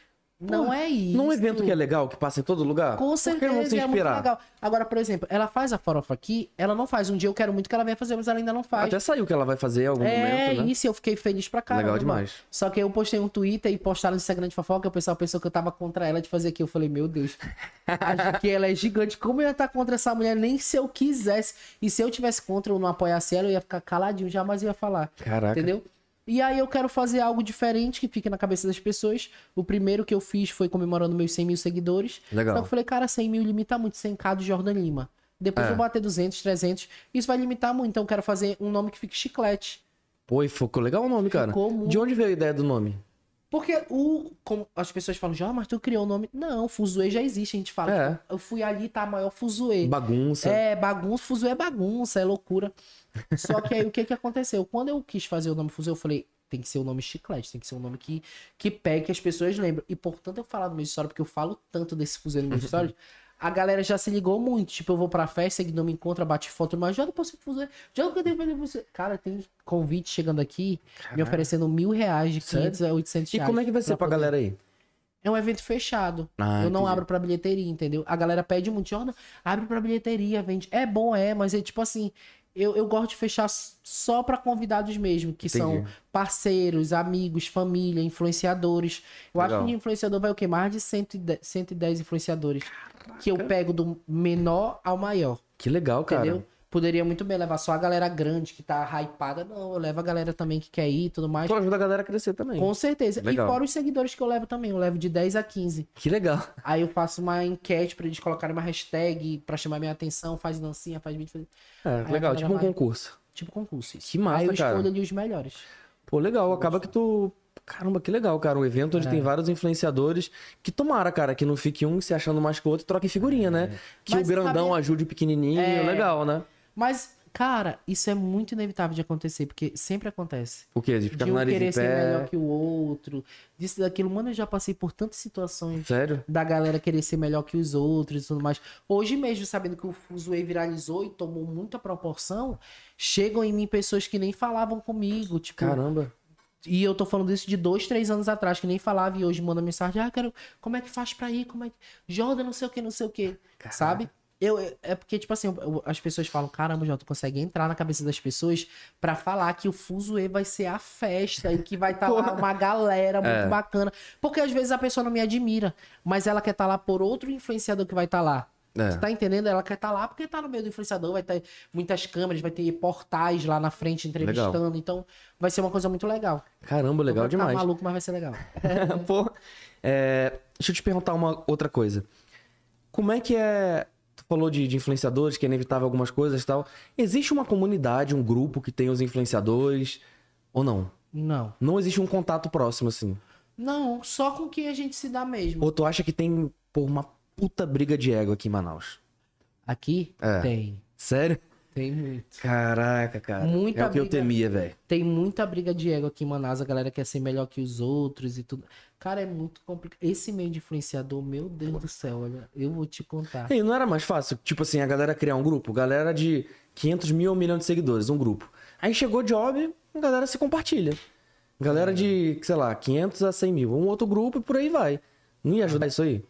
Não é isso. Num evento que é legal, que passa em todo lugar? Com por que certeza, não se é muito inspirar? legal. Agora, por exemplo, ela faz a farofa aqui, ela não faz. Um dia eu quero muito que ela venha fazer, mas ela ainda não faz. Até saiu que ela vai fazer em algum É, momento, né? isso, eu fiquei feliz pra caramba. Legal demais. Só que eu postei um Twitter e postaram no Instagram de fofoca, o pessoal pensou que eu tava contra ela de fazer aqui. Eu falei, meu Deus, acho que ela é gigante. Como eu ia estar contra essa mulher, nem se eu quisesse. E se eu tivesse contra ou não apoiasse ela, eu ia ficar caladinho, jamais ia falar. Caraca. Entendeu? E aí eu quero fazer algo diferente que fique na cabeça das pessoas. O primeiro que eu fiz foi comemorando meus 100 mil seguidores. Legal. Só que eu falei, cara, 100 mil limita muito, 100k do Jordan Lima. Depois É. eu bater 200, 300, isso vai limitar muito. Então eu quero fazer um nome que fique chiclete. Pô, e ficou legal o nome, cara. Ficou muito. De onde veio a ideia do nome? Porque o. Como as pessoas falam, já, mas tu criou o nome. Não, Fuzue já existe. A gente fala, É. eu fui ali, tá maior Fuzue. Bagunça. É, bagunça, Fuzue é bagunça, é loucura. Só que aí o que que aconteceu? Quando eu quis fazer o nome Fuzue, eu falei, tem que ser um nome chiclete, tem que ser um nome que, que pegue, que as pessoas lembram. E portanto eu falar no meu história, porque eu falo tanto desse Fuzue no meu história, a galera já se ligou muito. Tipo, eu vou pra festa, seguidor me encontra, bate foto, mas já não posso Fuzue, já não tenho fazer Fuzue. Cara, tem convite chegando aqui, me oferecendo mil reais de 500 a 800 E reais. como é que vai ser pra poder- galera aí? é um evento fechado. Ah, eu não entendi. abro pra bilheteria, entendeu? A galera pede muito, Jordan, abre pra bilheteria, vende. É bom, é, mas é tipo assim, eu, eu gosto de fechar só pra convidados mesmo, que são Entendi. parceiros, amigos, família, influenciadores. Eu Legal. acho que de influenciador vai o quê? Mais de 110, 110 influenciadores. Que eu pego do menor ao maior, Que legal, cara. entendeu? Poderia muito bem levar só a galera grande que tá hypada. Não, eu levo a galera também que quer ir e tudo mais. Tu ajuda a galera a crescer também. Com certeza. Legal. E fora os seguidores que eu levo também. Eu levo de 10 a 15. Que legal. Aí eu faço uma enquete pra eles colocarem uma hashtag pra chamar minha atenção, faz dancinha, faz vídeo, faz... É, legal, tipo um vai. concurso. tipo concurso. Isso. Que massa, Aí eu cara. escolho ali os melhores. Pô, legal. Acaba que tu. Caramba, que legal, cara. Um evento onde tem vários influenciadores. Que tomara, cara, que não fique um se achando mais que o outro e troque figurinha, né? Que Mas o grandão sabe- ajude o pequenininho. É. Legal, né? Mas, cara, isso é muito inevitável de acontecer, porque sempre acontece. O quê? De ficar De um nariz querer em ser melhor pé. que o outro, disso, daquilo. Mano, eu já passei por tantas situações Sério? da galera querer ser melhor que os outros e tudo mais. Hoje mesmo, sabendo que o Fuzue viralizou e tomou muita proporção, chegam em mim pessoas que nem falavam comigo, tipo... Caramba. E eu tô falando isso de dois, três anos atrás, que nem falava e hoje manda mensagem, ah, quero, como é que faz pra ir? Como é que. Jordan, não sei o que, não sei o que. Sabe? Eu, é porque, tipo assim, eu- as pessoas falam, caramba, Jordan, tu consegue entrar na cabeça das pessoas pra falar que o Fuzue vai ser a festa e que vai estar lá uma galera muito É. bacana. Porque às vezes a pessoa não me admira, mas ela quer estar lá por outro influenciador que vai estar lá. É. Tu tá entendendo? Ela quer estar lá porque tá no meio do influenciador, vai ter muitas câmeras, vai ter portais lá na frente entrevistando. Então, vai ser uma coisa muito legal. Caramba, legal Vai ficar demais. maluco, mas vai ser legal. Pô, é, deixa eu te perguntar uma outra coisa. Como é que é. Falou de, de influenciadores, que é inevitável algumas coisas e tal. Existe uma comunidade, um grupo que tem os influenciadores? Ou não? Não. Não existe um contato próximo, assim. Não, só com quem a gente se dá mesmo. Ou tu acha que tem, pô, uma puta briga de ego aqui em Manaus? Aqui É. tem. Sério? Tem muito. Caraca, cara. Muita é o que eu briga. temia, velho. Tem muita briga de ego aqui em Manaus. A galera quer ser melhor que os outros e tudo. Cara, é muito complicado. Esse meio de influenciador, meu Deus do céu, olha. Eu vou te contar. E não era mais fácil, tipo assim, a galera criar um grupo? Galera de 500 mil ou um milhão de seguidores, um grupo. Aí chegou job, a galera se compartilha. Galera de, sei lá, 500 a 100 mil. Um outro grupo e por aí vai. Não ia ajudar isso aí?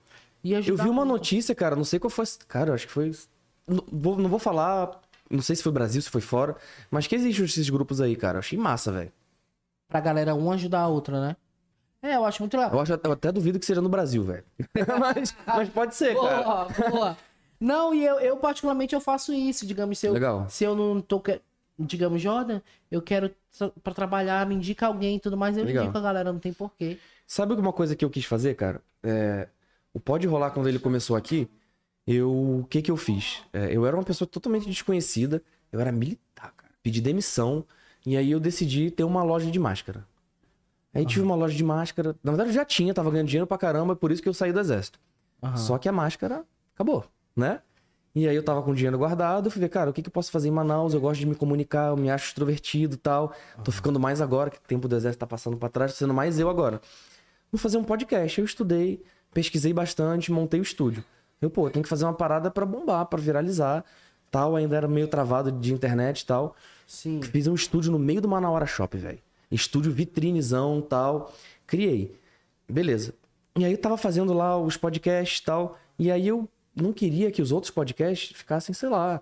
Eu ajudar vi uma muito. notícia, cara, não sei qual foi. Cara, eu acho que foi. Não vou, não vou falar, não sei se foi Brasil, se foi fora, mas que existem esses grupos aí, cara. Eu achei massa, velho. Pra galera um ajudar a outra, né? É, eu acho muito legal. Eu, acho, eu até duvido que seja no Brasil, velho. mas, mas pode ser, cara. Boa, boa. Não, e eu, eu particularmente eu faço isso, digamos, se eu, Legal. se eu não tô digamos, Jordan, eu quero pra trabalhar, me indica alguém e tudo mais, eu Legal. indico a galera, não tem porquê. Sabe uma coisa que eu quis fazer, cara? É, o Pode Rolar, quando ele começou aqui, eu. O que que eu fiz? É, eu era uma pessoa totalmente desconhecida, eu era militar, cara. Pedi demissão, e aí eu decidi ter uma loja de máscara. Aí tive uma loja de máscara. Na verdade, eu já tinha, tava ganhando dinheiro pra caramba, por isso que eu saí do exército. Aham. Só que a máscara acabou, né? E aí eu tava com dinheiro guardado, fui ver, cara, o que, que eu posso fazer em Manaus? Eu gosto de me comunicar, eu me acho extrovertido e tal. Tô ficando mais agora, que o tempo do exército tá passando pra trás, tô sendo mais eu agora. Vou fazer um podcast. Eu estudei, pesquisei bastante, montei o estúdio. Eu, pô, tenho que fazer uma parada pra bombar, pra viralizar, tal. Ainda era meio travado de internet e tal. Sim. Fiz um estúdio no meio do Manauara Shop, velho. Estúdio vitrinezão tal. Criei. Beleza. E aí eu tava fazendo lá os podcasts e tal. E aí eu não queria que os outros podcasts ficassem, sei lá,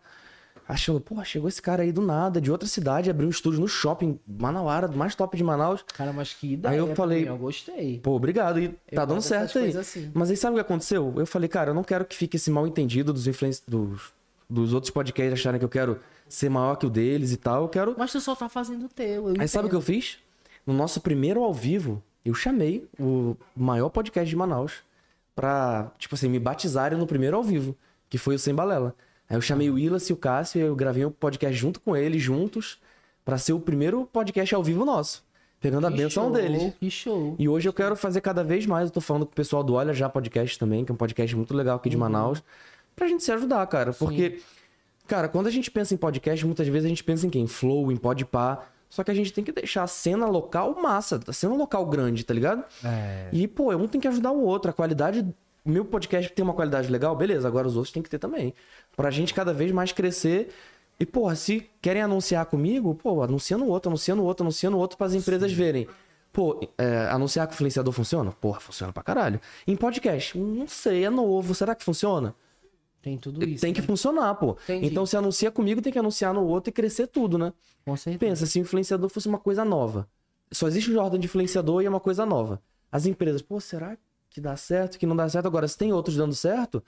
achando, pô, chegou esse cara aí do nada, de outra cidade, abriu um estúdio no shopping Manauara, do mais top de Manaus. Cara, mas que ideia. Aí eu falei- mim, Eu gostei. Pô, obrigado. E tá dando certo aí. assim. Mas aí sabe o que aconteceu? Eu falei, cara, eu não quero que fique esse mal entendido dos influenci... dos, dos outros podcasts acharem que eu quero ser maior que o deles e tal. Eu quero Mas tu só tá fazendo o teu. eu Aí sabe o que eu fiz? No nosso primeiro ao vivo, eu chamei o maior podcast de Manaus pra, tipo assim, me batizarem no primeiro ao vivo, que foi o Sem Balela. Aí eu chamei o Willis e o Cássio e eu gravei um podcast junto com eles, juntos, pra ser o primeiro podcast ao vivo nosso, pegando a Que benção show, deles. Que show. E hoje eu quero fazer cada vez mais. Eu tô falando com o pessoal do Olha Já Podcast também, que é um podcast muito legal aqui de Manaus, pra gente se ajudar, cara. Porque, cara, quando a gente pensa em podcast, muitas vezes a gente pensa em quem? Flow, em Podpah. Só que a gente tem que deixar a cena local massa, a cena local grande, tá ligado? É. E, pô, um tem que ajudar o outro. A qualidade. O meu podcast tem uma qualidade legal, beleza, agora os outros tem que ter também. Pra gente cada vez mais crescer. E, porra, se querem anunciar comigo, pô, anuncia no outro, anuncia no outro, anuncia no outro para as empresas verem. Pô, é, anunciar que o influenciador funciona? Porra, funciona pra caralho. Em podcast, não sei, é novo, será que funciona? Tem tudo isso. tem que né? funcionar, pô. Entendi. Então, se anuncia comigo, tem que anunciar no outro e crescer tudo, né? Com certeza. Pensa, se o influenciador fosse uma coisa nova. Só existe o Jordan de influenciador e é uma coisa nova. As empresas, pô, será que dá certo, que não dá certo? Agora, se tem outros dando certo,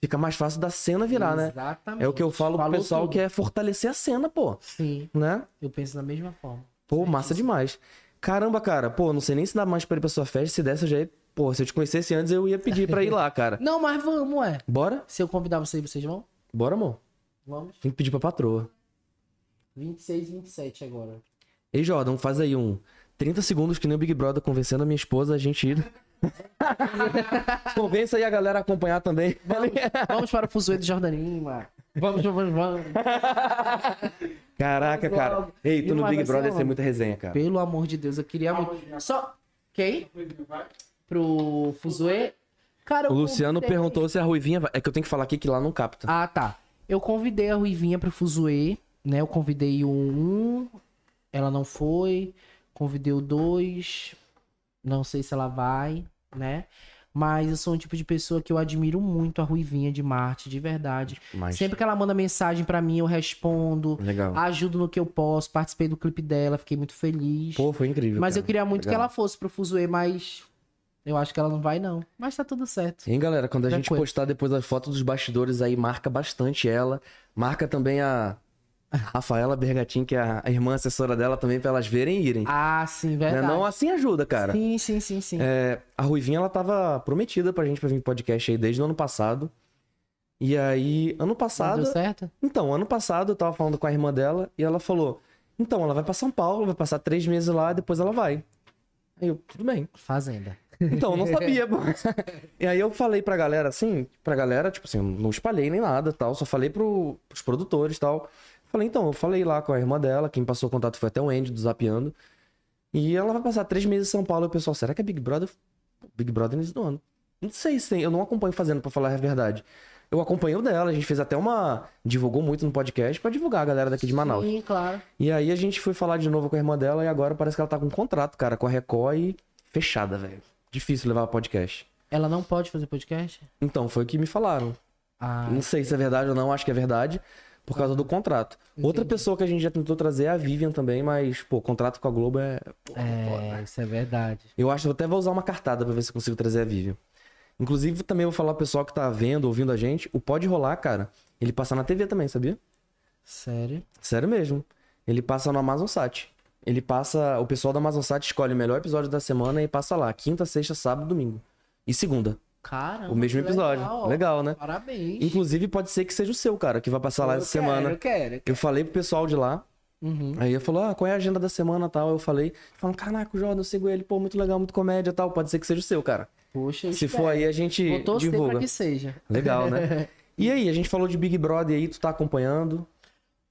fica mais fácil da cena virar, né? Exatamente. É o que eu falo pro Falou pessoal tudo. que é fortalecer a cena, pô. Sim, Né? eu penso da mesma forma. Pô, massa demais. Caramba, cara, pô, não sei nem se dá mais pra ir pra sua festa. Se desse, eu já ia... Pô, se eu te conhecesse antes, eu ia pedir pra ir lá, cara. Não, mas vamos, é. Bora? Se eu convidar vocês, vocês vão? Bora, amor. Vamos. Tem que pedir pra patroa. 26 e 27 agora. Ei, Jordan, faz aí um 30 segundos que nem o Big Brother convencendo a minha esposa a gente ir. Convença aí a galera a acompanhar também. Vamos para o Fuzuê de Jordaninho, mano. Vamos, vamos, vamos. Caraca, Vamos cara. Ei, tu E no Big Brother ia ser muita resenha, cara. Pelo amor de Deus, eu queria muito. Só. Quem? Pro Fuzuê? Cara, eu O Luciano convidei- perguntou se a Ruivinha vai... É que eu tenho que falar aqui que lá não capta. Ah, tá. Eu convidei a Ruivinha pro Fuzuê, né? Eu convidei o um, ela não foi. Convidei o dois, não sei se ela vai, né? Mas eu sou um tipo de pessoa que eu admiro muito a Ruivinha de Marte, de verdade. Mas... Sempre que ela manda mensagem pra mim, eu respondo, Legal. ajudo no que eu posso, participei do clipe dela, fiquei muito feliz. Pô, foi incrível, mas eu cara. queria muito que Legal. ela fosse pro Fuzuê, mas eu acho que ela não vai, não. Mas tá tudo certo. Hein, galera, quando a gente postar depois as fotos dos bastidores aí, marca bastante ela. Marca também a Rafaela Bergatin, que é a irmã assessora dela também, pra elas verem e irem. Ah, sim, Né? verdade. Não, assim ajuda, cara. Sim, sim, sim, sim. É, a Ruivinha, ela tava prometida pra gente pra vir podcast aí desde o ano passado. E aí, ano Não passado. deu certo? Então, ano passado eu tava falando com a irmã dela e ela falou: Então, ela vai pra São Paulo, vai passar três meses lá, depois ela vai. Aí eu, tudo bem. Fazenda. Então, eu não sabia. E aí eu falei pra galera, assim, pra galera, tipo assim, não espalhei nem nada tal, só falei pro, pros produtores e tal. Falei, então, eu falei lá com a irmã dela, quem passou o contato foi até o Andy do Zapiando. E ela vai passar três meses em São Paulo. E o pessoal, será que é Big Brother? Big Brother nesse do ano. Não sei se tem, eu não acompanho fazendo, pra falar a verdade. Eu acompanhei o dela, a gente fez até uma. Divulgou muito no podcast pra divulgar a galera daqui de Manaus. Sim, claro. E aí a gente foi falar de novo com a irmã dela e agora parece que ela tá com um contrato, cara, com a Record e fechada, velho. Difícil levar podcast. Ela não pode fazer podcast? Então, foi o que me falaram. Ah, Não sei se é verdade ou não, acho que é verdade, por causa do contrato. Outra Entendi. pessoa que a gente já tentou trazer é a Vivian também, mas, pô, contrato com a Globo é. pô, foda. é, isso é verdade. Eu acho que eu até vou usar uma cartada pra ver se eu consigo trazer a Vivian. Inclusive, também vou falar pro pessoal que tá vendo, ouvindo a gente, o Pode Rolar, cara, ele passa na TV também, sabia? Sério? Sério mesmo. Ele passa no Amazon Sat. Ele passa. O pessoal do Amazon Sat escolhe o melhor episódio da semana e passa lá. Quinta, sexta, sábado, domingo. E segunda. Caramba. O mesmo episódio. Legal. Legal, né? Parabéns. Inclusive, pode ser que seja o seu, cara, que vai passar lá Eu essa quero, semana. Eu quero. Eu falei pro pessoal de lá. Uhum. Aí ele falou, ah, qual é a agenda da semana e tal? Eu falei, falando, caraca, o Jordan, eu sigo ele, pô, muito legal, muito comédia e tal. Pode ser que seja o seu, cara. Poxa, eu Se espero. for aí, a gente Vou torcer divulga. pra que seja. Legal, né? E aí, a gente falou de Big Brother aí, tu tá acompanhando?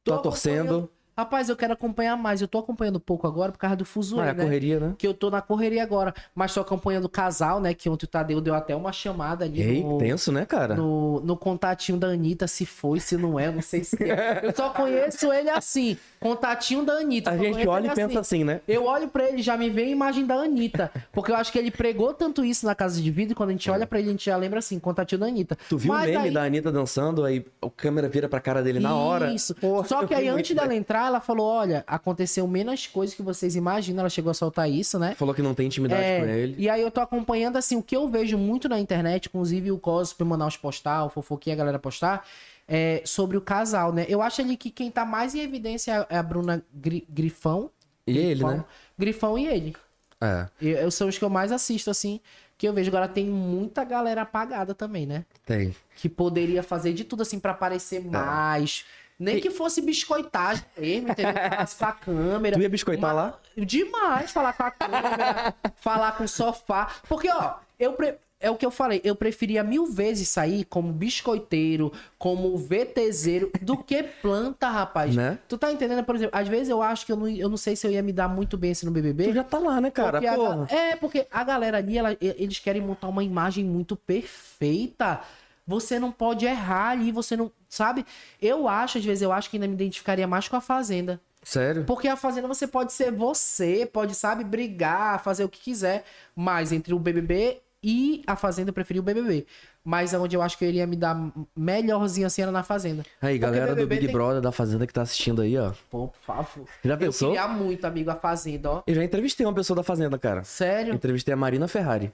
Tô tá torcendo? Rapaz, eu quero acompanhar mais. Eu tô acompanhando pouco agora por causa do fuso, Ah, é a né? correria, né? Que eu tô na correria agora. Mas tô acompanhando o casal, né? Que ontem o Tadeu deu até uma chamada ali Ei, no, tenso, né, cara? no, no contatinho da Anitta, se foi, se não é, não sei se é. Eu só conheço ele assim. Contatinho da Anitta. A gente olha e pensa assim, né? Eu olho pra ele, já me vem a imagem da Anitta. Porque eu acho que ele pregou tanto isso na casa de vidro, e quando a gente olha pra ele, a gente já lembra assim, contatinho da Anitta. Tu viu Mas o meme aí- da Anitta dançando, aí a câmera vira pra cara dele na hora? Isso. Porra, Só que aí, antes dela entrar, ela falou: olha, aconteceu menos coisas que vocês imaginam. Ela chegou a soltar isso, né? Falou que não tem intimidade É, com ele. E aí eu tô acompanhando, assim, o que eu vejo muito na internet, inclusive o Cospe Manaus postar, o Fofoquinha a galera postar, é sobre o casal, né? Eu acho ali que quem tá mais em evidência é a Bruna Gri- Grifão. E ele, Grifão, né? Grifão e ele. É, Eu, eu são os que eu mais assisto, assim, que eu vejo. Agora tem muita galera apagada também, né? tem. Que poderia fazer de tudo, assim, pra aparecer É. mais. Nem que fosse biscoitagem mesmo, entendeu? Falasse com a câmera. Tu ia biscoitar Uma- lá? Demais falar com a câmera, falar com o sofá. Porque, ó, eu pre- é o que eu falei, eu preferia mil vezes sair como biscoiteiro, como VTZero, do que planta, rapaz. Né? Tu tá entendendo? Por exemplo, às vezes eu acho que eu não, eu não sei se eu ia me dar muito bem assim no BBB. Tu já tá lá, né, cara? Porque a é, porque a galera ali, ela- eles querem montar uma imagem muito perfeita. Você não pode errar ali, você não. Sabe? Eu acho, às vezes, eu acho que ainda me identificaria mais com a Fazenda. Sério? Porque a Fazenda você pode ser você, pode, sabe, brigar, fazer o que quiser. Mas entre o BBB e a Fazenda, eu preferi o BBB. Mas onde eu acho que eu iria me dar melhorzinho assim era na Fazenda. Aí, galera do Big tem- Brother da Fazenda que tá assistindo aí, ó. Pô, por favor. Já Eu pensou? queria muito, amigo, a Fazenda, ó. Eu já entrevistei uma pessoa da Fazenda, cara. Sério? Entrevistei a Marina Ferrari.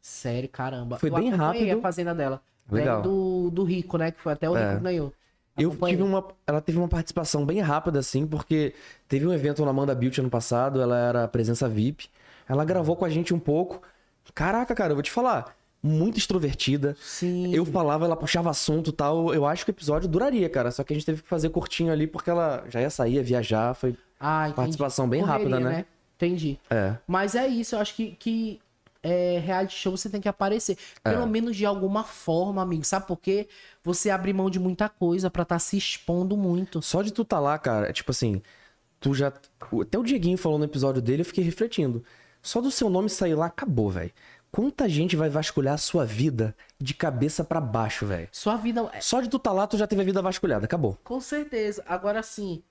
Sério, caramba. Foi eu bem rápido. a fazenda dela. Legal. Né, Do, do Rico, né? Que foi até o É. Rico que ganhou. Eu tive uma. Ela teve uma participação bem rápida, assim, porque teve um evento na Amanda Beauty ano passado, ela era presença VIP. Ela gravou com a gente um pouco. Caraca, cara, eu vou te falar. Muito extrovertida. Sim. Eu falava, ela puxava assunto e tal. Eu acho que o episódio duraria, cara. Só que a gente teve que fazer curtinho ali porque ela já ia sair, ia viajar. Foi Ah, participação bem Correria, rápida, né? Entendi. É. Mas é isso, eu acho que, que é, reality show você tem que aparecer. Pelo É. menos de alguma forma, amigo. Sabe por quê? Você abre mão de muita coisa pra estar se expondo muito. Só de tu tá lá, cara, é tipo assim, tu já. Até o Dieguinho falou no episódio dele, eu fiquei refletindo. Só do seu nome sair lá, acabou, velho. Quanta gente vai vasculhar a sua vida de cabeça pra baixo, velho? Sua vida. é- Só de tu tá lá, tu já teve a vida vasculhada, acabou. Com certeza. Agora sim,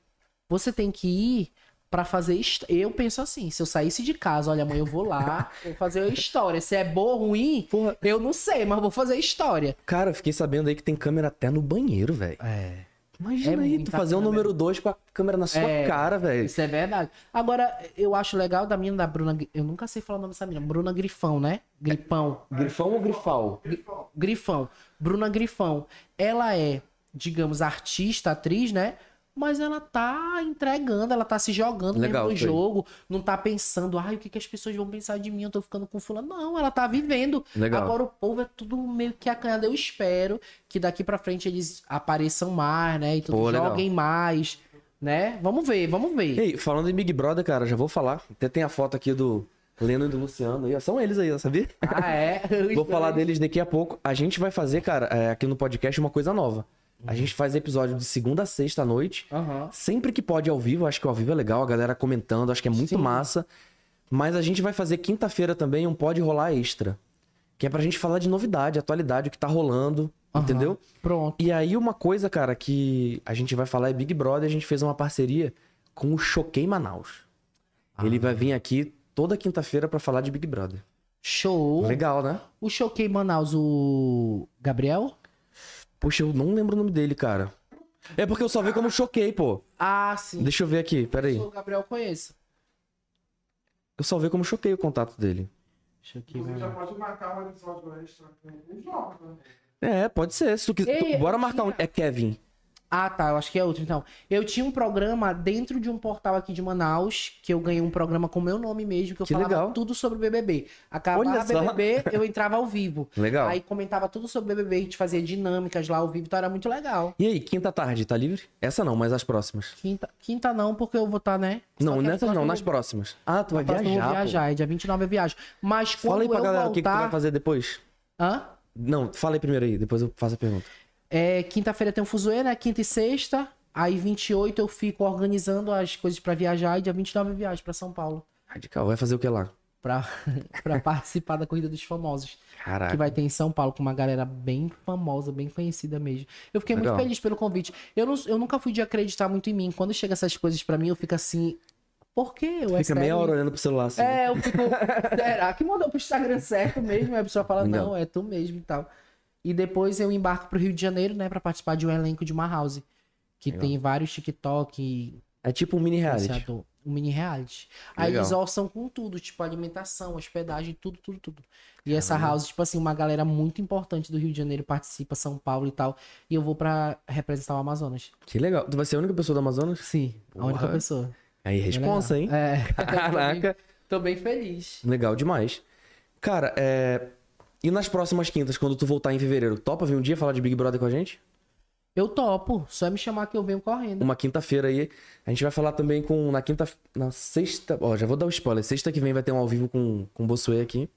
você tem que ir pra fazer. Eu penso assim: se eu saísse de casa, olha, mãe, eu vou lá, vou fazer a história. Se é boa ou ruim, Porra. eu não sei, mas vou fazer história. Cara, eu fiquei sabendo aí que tem câmera até no banheiro, velho. É. Imagina É aí, tu fazer o câmera. número 2 com a câmera na sua É, cara, velho. Isso é verdade. Agora, eu acho legal da mina da Bruna. Eu nunca sei falar o nome dessa mina. Bruna Grifão, né? Gripão. Grifão ou grifal? Grifão. Bruna Grifão. Ela é, digamos, artista, atriz, né? Mas ela tá entregando, ela tá se jogando Legal, no jogo. Não tá pensando, ai, o que, que as pessoas vão pensar de mim? Eu tô ficando com fulano. Não, ela tá vivendo. Legal. Agora o povo é tudo meio que acanhado. Eu espero que daqui pra frente eles apareçam mais, né? E tudo, Pô, legal. joguem mais, né? Vamos ver, vamos ver. Ei, falando em Big Brother, cara, já vou falar. Até tem a foto aqui do Leno e do Luciano. São eles aí, sabia? Ah, é? Vou falar deles daqui a pouco. A gente vai fazer, cara, é, aqui no podcast uma coisa nova. A gente faz episódio de segunda a sexta à noite. Aham. Sempre que pode ao vivo, acho que ao vivo é legal, a galera comentando, acho que é muito Sim. massa. Mas a gente vai fazer quinta-feira também um Pode Rolar Extra. Que é pra gente falar de novidade, atualidade, o que tá rolando, Aham. entendeu? Pronto. E aí uma coisa, cara, que a gente vai falar é Big Brother, a gente fez uma parceria com o Choquei Manaus. Ele vai vir aqui toda quinta-feira pra falar de Big Brother. Show. Legal, né? O Choquei Manaus, o Gabriel? Poxa, eu não lembro o nome dele, cara. É porque eu só vi como Choquei, pô. Ah, sim. Deixa eu ver aqui, peraí. O Gabriel eu conheço. Eu só vi como Choquei o contato dele. Choquei Inclusive, já Manaus. pode marcar um episódio extra jogos, né? É, pode ser. Se tu quiser. Ei, tu- bora marcar um. É Kevin. Ah, tá. Eu acho que é outro, então. Eu tinha um programa dentro de um portal aqui de Manaus, que eu ganhei um programa com meu nome mesmo, que eu Que falava legal. tudo sobre o BBB. Acabava só. BBB, eu entrava ao vivo. Legal. Aí comentava tudo sobre o BBB, a gente fazia dinâmicas lá ao vivo, então era muito legal. E aí, quinta tarde, tá livre? Essa não, mas as próximas. Quinta, quinta não, porque eu vou estar, né? Só Não, nessas não, nas próximas. Ah, tu vai próxima eu viajar, vou pô. viajar, é dia 29 eu viajo. Mas quando Fala aí pra eu galera voltar... o que, que tu vai fazer depois. Hã? Não, fala aí primeiro aí, depois eu faço a pergunta. É, quinta-feira tem um fuzuê, né? Quinta e sexta. Aí 28 eu fico organizando as coisas pra viajar e dia 29 eu viajo pra São Paulo. Radical, vai fazer o que lá? Pra, pra participar da Corrida dos Famosos. Caraca. Que vai ter em São Paulo com uma galera bem famosa, bem conhecida mesmo. Eu fiquei Legal. muito feliz pelo convite. Eu, não- eu nunca fui de acreditar muito em mim. Quando chega essas coisas pra mim, eu fico assim. Por quê? Eu é Fica meia hora olhando pro celular assim. É, eu fico. Será que mandou pro Instagram certo mesmo? Aí a pessoa fala, Legal. não, é tu mesmo e tal. E depois eu embarco pro Rio de Janeiro, né, pra participar de um elenco de uma house. Que Legal. tem vários TikTok, É tipo um mini reality. um mini reality. Aí Legal. eles orçam com tudo, tipo alimentação, hospedagem, tudo, tudo, tudo. E essa house, tipo assim, uma galera muito importante do Rio de Janeiro participa, São Paulo e tal. E eu vou pra representar o Amazonas. Que legal. Tu vai ser a única pessoa do Amazonas? Sim, a única Porra. pessoa. Aí, responsa, hein? É. Caraca. Tô bem feliz. Legal demais. Cara, é... E nas próximas quintas, quando tu voltar em fevereiro, topa vir um dia falar de Big Brother com a gente? Eu topo, só é me chamar que eu venho correndo. Uma quinta-feira aí. A gente vai falar também com. Na quinta. Na sexta. Ó, já vou dar o spoiler. Sexta que vem vai ter um ao vivo com, com o Bossuet aqui.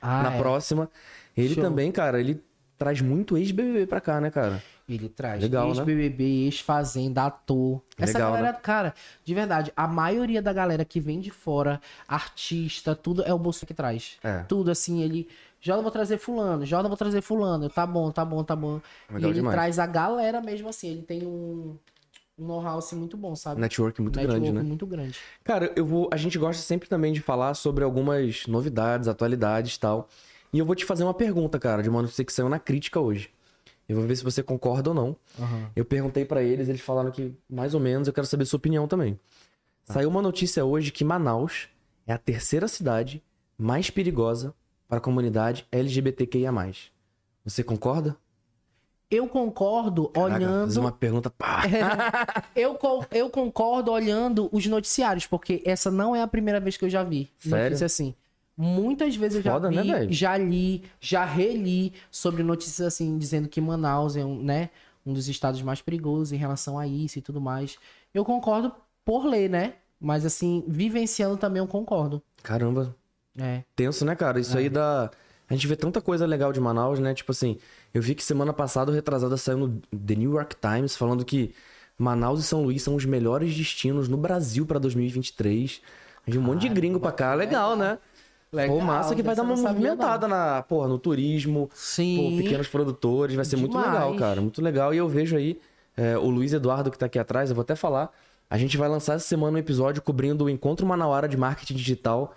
Ah, na é. próxima. Ele Show. também, cara, ele traz muito ex-BBB pra cá, né, cara? Ele traz Legal, né? ex-BBB, ex-fazenda, ator. Essa Legal, né? galera, cara, de verdade, a maioria da galera que vem de fora, artista, tudo é o bolso que traz. É. Tudo assim, ele. Jordan, vou trazer fulano, Jordan, vou trazer fulano. Tá bom, tá bom, tá bom. Legal e ele demais. traz a galera mesmo assim. Ele tem um, um know-how assim, muito bom, sabe? Network muito Network grande, né? muito grande. Cara, eu vou. A gente gosta sempre também de falar sobre algumas novidades, atualidades e tal. E eu vou te fazer uma pergunta, cara, de uma notícia que saiu na crítica hoje. Eu vou ver se você concorda ou não. Eu perguntei pra eles, eles falaram que mais ou menos, eu quero saber sua opinião também. Saiu uma notícia hoje que Manaus é a terceira cidade mais perigosa para a comunidade LGBTQIA+. Você concorda? Eu concordo Caraca, olhando. uma pergunta pá. Eu, co- eu concordo olhando os noticiários, porque essa não é a primeira vez que eu já vi. Sério? Notícia assim. Muitas vezes eu já Foda, né, vi, velho? já li, já reli sobre notícias assim, dizendo que Manaus é um, né, um dos estados mais perigosos em relação a isso e tudo mais. Eu concordo por ler, né? Mas assim, vivenciando também eu concordo. Caramba, É. tenso, né, cara? Isso aí dá. A gente vê tanta coisa legal de Manaus, né? Tipo assim, eu vi que semana passada, retrasada, saiu no The New York Times falando que Manaus e São Luís são os melhores destinos no Brasil pra 2023. A gente um monte de gringo pra cá. Legal, né? Pô, massa que vai dar uma movimentada na, porra, no turismo, Sim. pô, pequenos produtores. Vai ser muito Demais. legal, cara. Muito legal. E eu vejo aí é, o Luiz Eduardo, que tá aqui atrás, eu vou até falar. A gente vai lançar essa semana um episódio cobrindo o Encontro Manauara de Marketing Digital.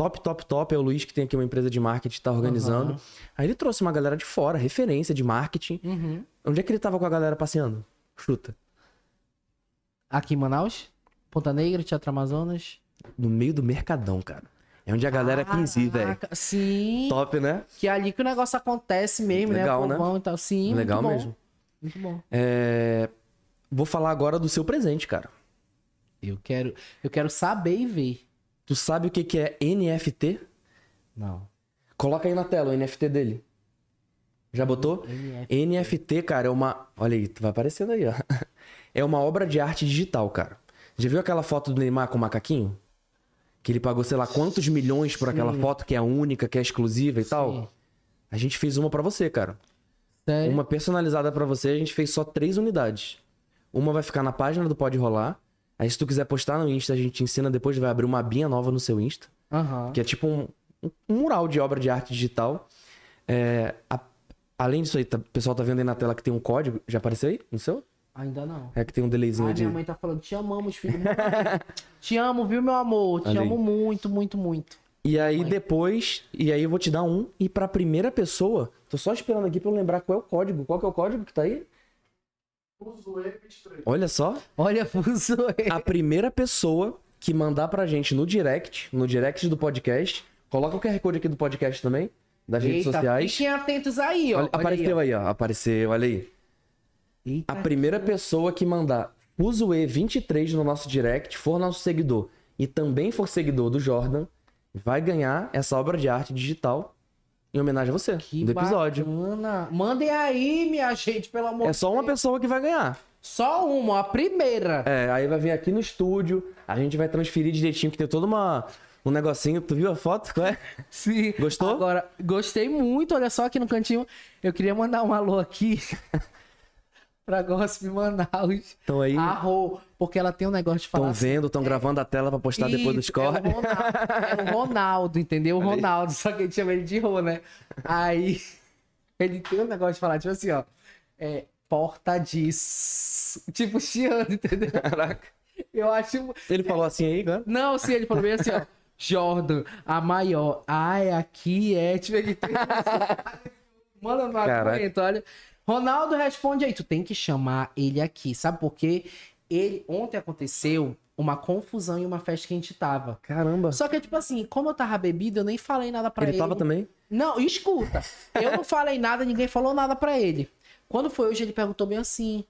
Top, top, top. É o Luiz que tem aqui uma empresa de marketing que tá organizando. Aham. Aí ele trouxe uma galera de fora, referência de marketing. Uhum. Onde é que ele tava com a galera passeando? Chuta. Aqui em Manaus? Ponta Negra, Teatro Amazonas. No meio do mercadão, cara. É onde a galera quis ir, velho. Caraca, Sim. Top, né? Que é ali que o negócio acontece mesmo, Legal, né? né? O povão e tal. Sim, Legal muito mesmo. Muito bom. É, Vou falar agora do seu presente, cara. Eu quero, eu quero saber e ver. Tu sabe o que que é NFT? Não. Coloca aí na tela o NFT dele. Já botou? NFT. NFT, cara, é uma. Olha aí, vai aparecendo aí, ó. É uma obra de arte digital, cara. Já viu aquela foto do Neymar com o macaquinho? Que ele pagou, sei lá, quantos milhões por aquela Sim. foto que é única, que é exclusiva e tal? Sim. A gente fez uma pra você, cara. Sério? Uma personalizada pra você, a gente fez só três unidades. Uma vai ficar na página do Pode Rolar. Aí, se tu quiser postar no Insta, a gente te ensina depois, vai abrir uma abinha nova no seu Insta. Aham. Que é tipo um, um mural de obra de arte digital. É, a- além disso aí, tá- o pessoal tá vendo aí na tela que tem um código. Já apareceu aí no seu? Ainda não. É que tem um delayzinho Ai, de. minha mãe tá falando, te amamos, filho. te amo, viu, meu amor? Te aí. amo muito, muito, muito. E aí Mãe. depois, e aí eu vou te dar um. E pra primeira pessoa, tô só esperando aqui pra eu lembrar qual é o código. Qual que é o código que tá aí? Olha só. Olha, fuso. A primeira pessoa que mandar pra gente no direct, no direct do podcast, coloca o QR Code aqui do podcast também, das redes Eita, sociais. fiquem atentos aí, ó. Olha, Olha apareceu aí, aí, ó. Apareceu, olha aí. Eita. A primeira pessoa que mandar Fuzue23 no nosso direct, for nosso seguidor e também for seguidor do Jordan, vai ganhar essa obra de arte digital em homenagem a você, Que do episódio. bacana. Mandem aí, minha gente, pelo amor É só uma pessoa que vai ganhar. Só uma, a primeira. É, aí vai vir aqui no estúdio, a gente vai transferir direitinho, que tem todo uma, um negocinho. Tu viu a foto? Qual é? Sim. Gostou? Agora, gostei muito. Olha só aqui no cantinho. Eu queria mandar um alô aqui pra Gossip Manaus. Então aí, Arro, porque ela tem um negócio de falar estão vendo, estão gravando a tela pra postar depois do Isso, score. É o Ronaldo, é o Ronaldo, entendeu? O. Ronaldo, só que a gente chama ele de Rô, né? Aí ele tem um negócio de falar, tipo assim, ó. É, porta disso. Tipo, chiando, entendeu? Caraca. Eu acho. Ele falou assim aí, agora? Não, sim, ele falou bem assim, ó. Jordan, a maior. Ai, aqui é. Tipo, ele tem. Mano, eu não aguento, olha. Ronaldo responde aí, tu tem que chamar ele aqui, sabe por quê? Ele, ontem aconteceu uma confusão em uma festa que a gente tava. Caramba. Só que, tipo assim, como eu tava bebido, eu nem falei nada pra Ele ele. tava também? Não, escuta. Eu não falei nada, ninguém falou nada pra ele. Quando foi hoje, ele perguntou bem assim: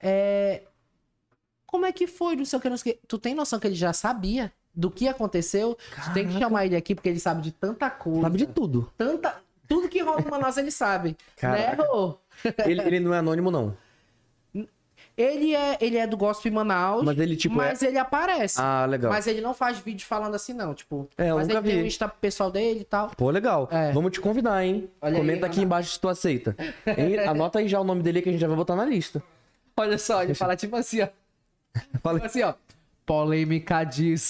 é, Como é que foi? Não sei o que, não sei o que. Tu tem noção que ele já sabia do que aconteceu? Tu tem que Caraca. chamar ele aqui porque ele sabe de tanta coisa. Sabe de tudo. Tanta. Tudo que rola em Manaus ele sabe. Caraca. Né, Rô? Ele, ele não é anônimo, não. Ele é, ele é do Gospel Manaus, Mas ele, tipo, mas ele aparece. Ah, legal. Mas ele não faz vídeo falando assim, não. Tipo, É, eu mas nunca ele tem vi. o Insta pessoal dele e tal. Pô, legal. É. Vamos te convidar, hein? Olha aí, Comenta aqui Renato. embaixo se tu aceita. Hein? Anota aí já o nome dele que a gente já vai botar na lista. Olha só, ele fala tipo assim, ó. Fala Tipo assim, ó. Polêmica diz.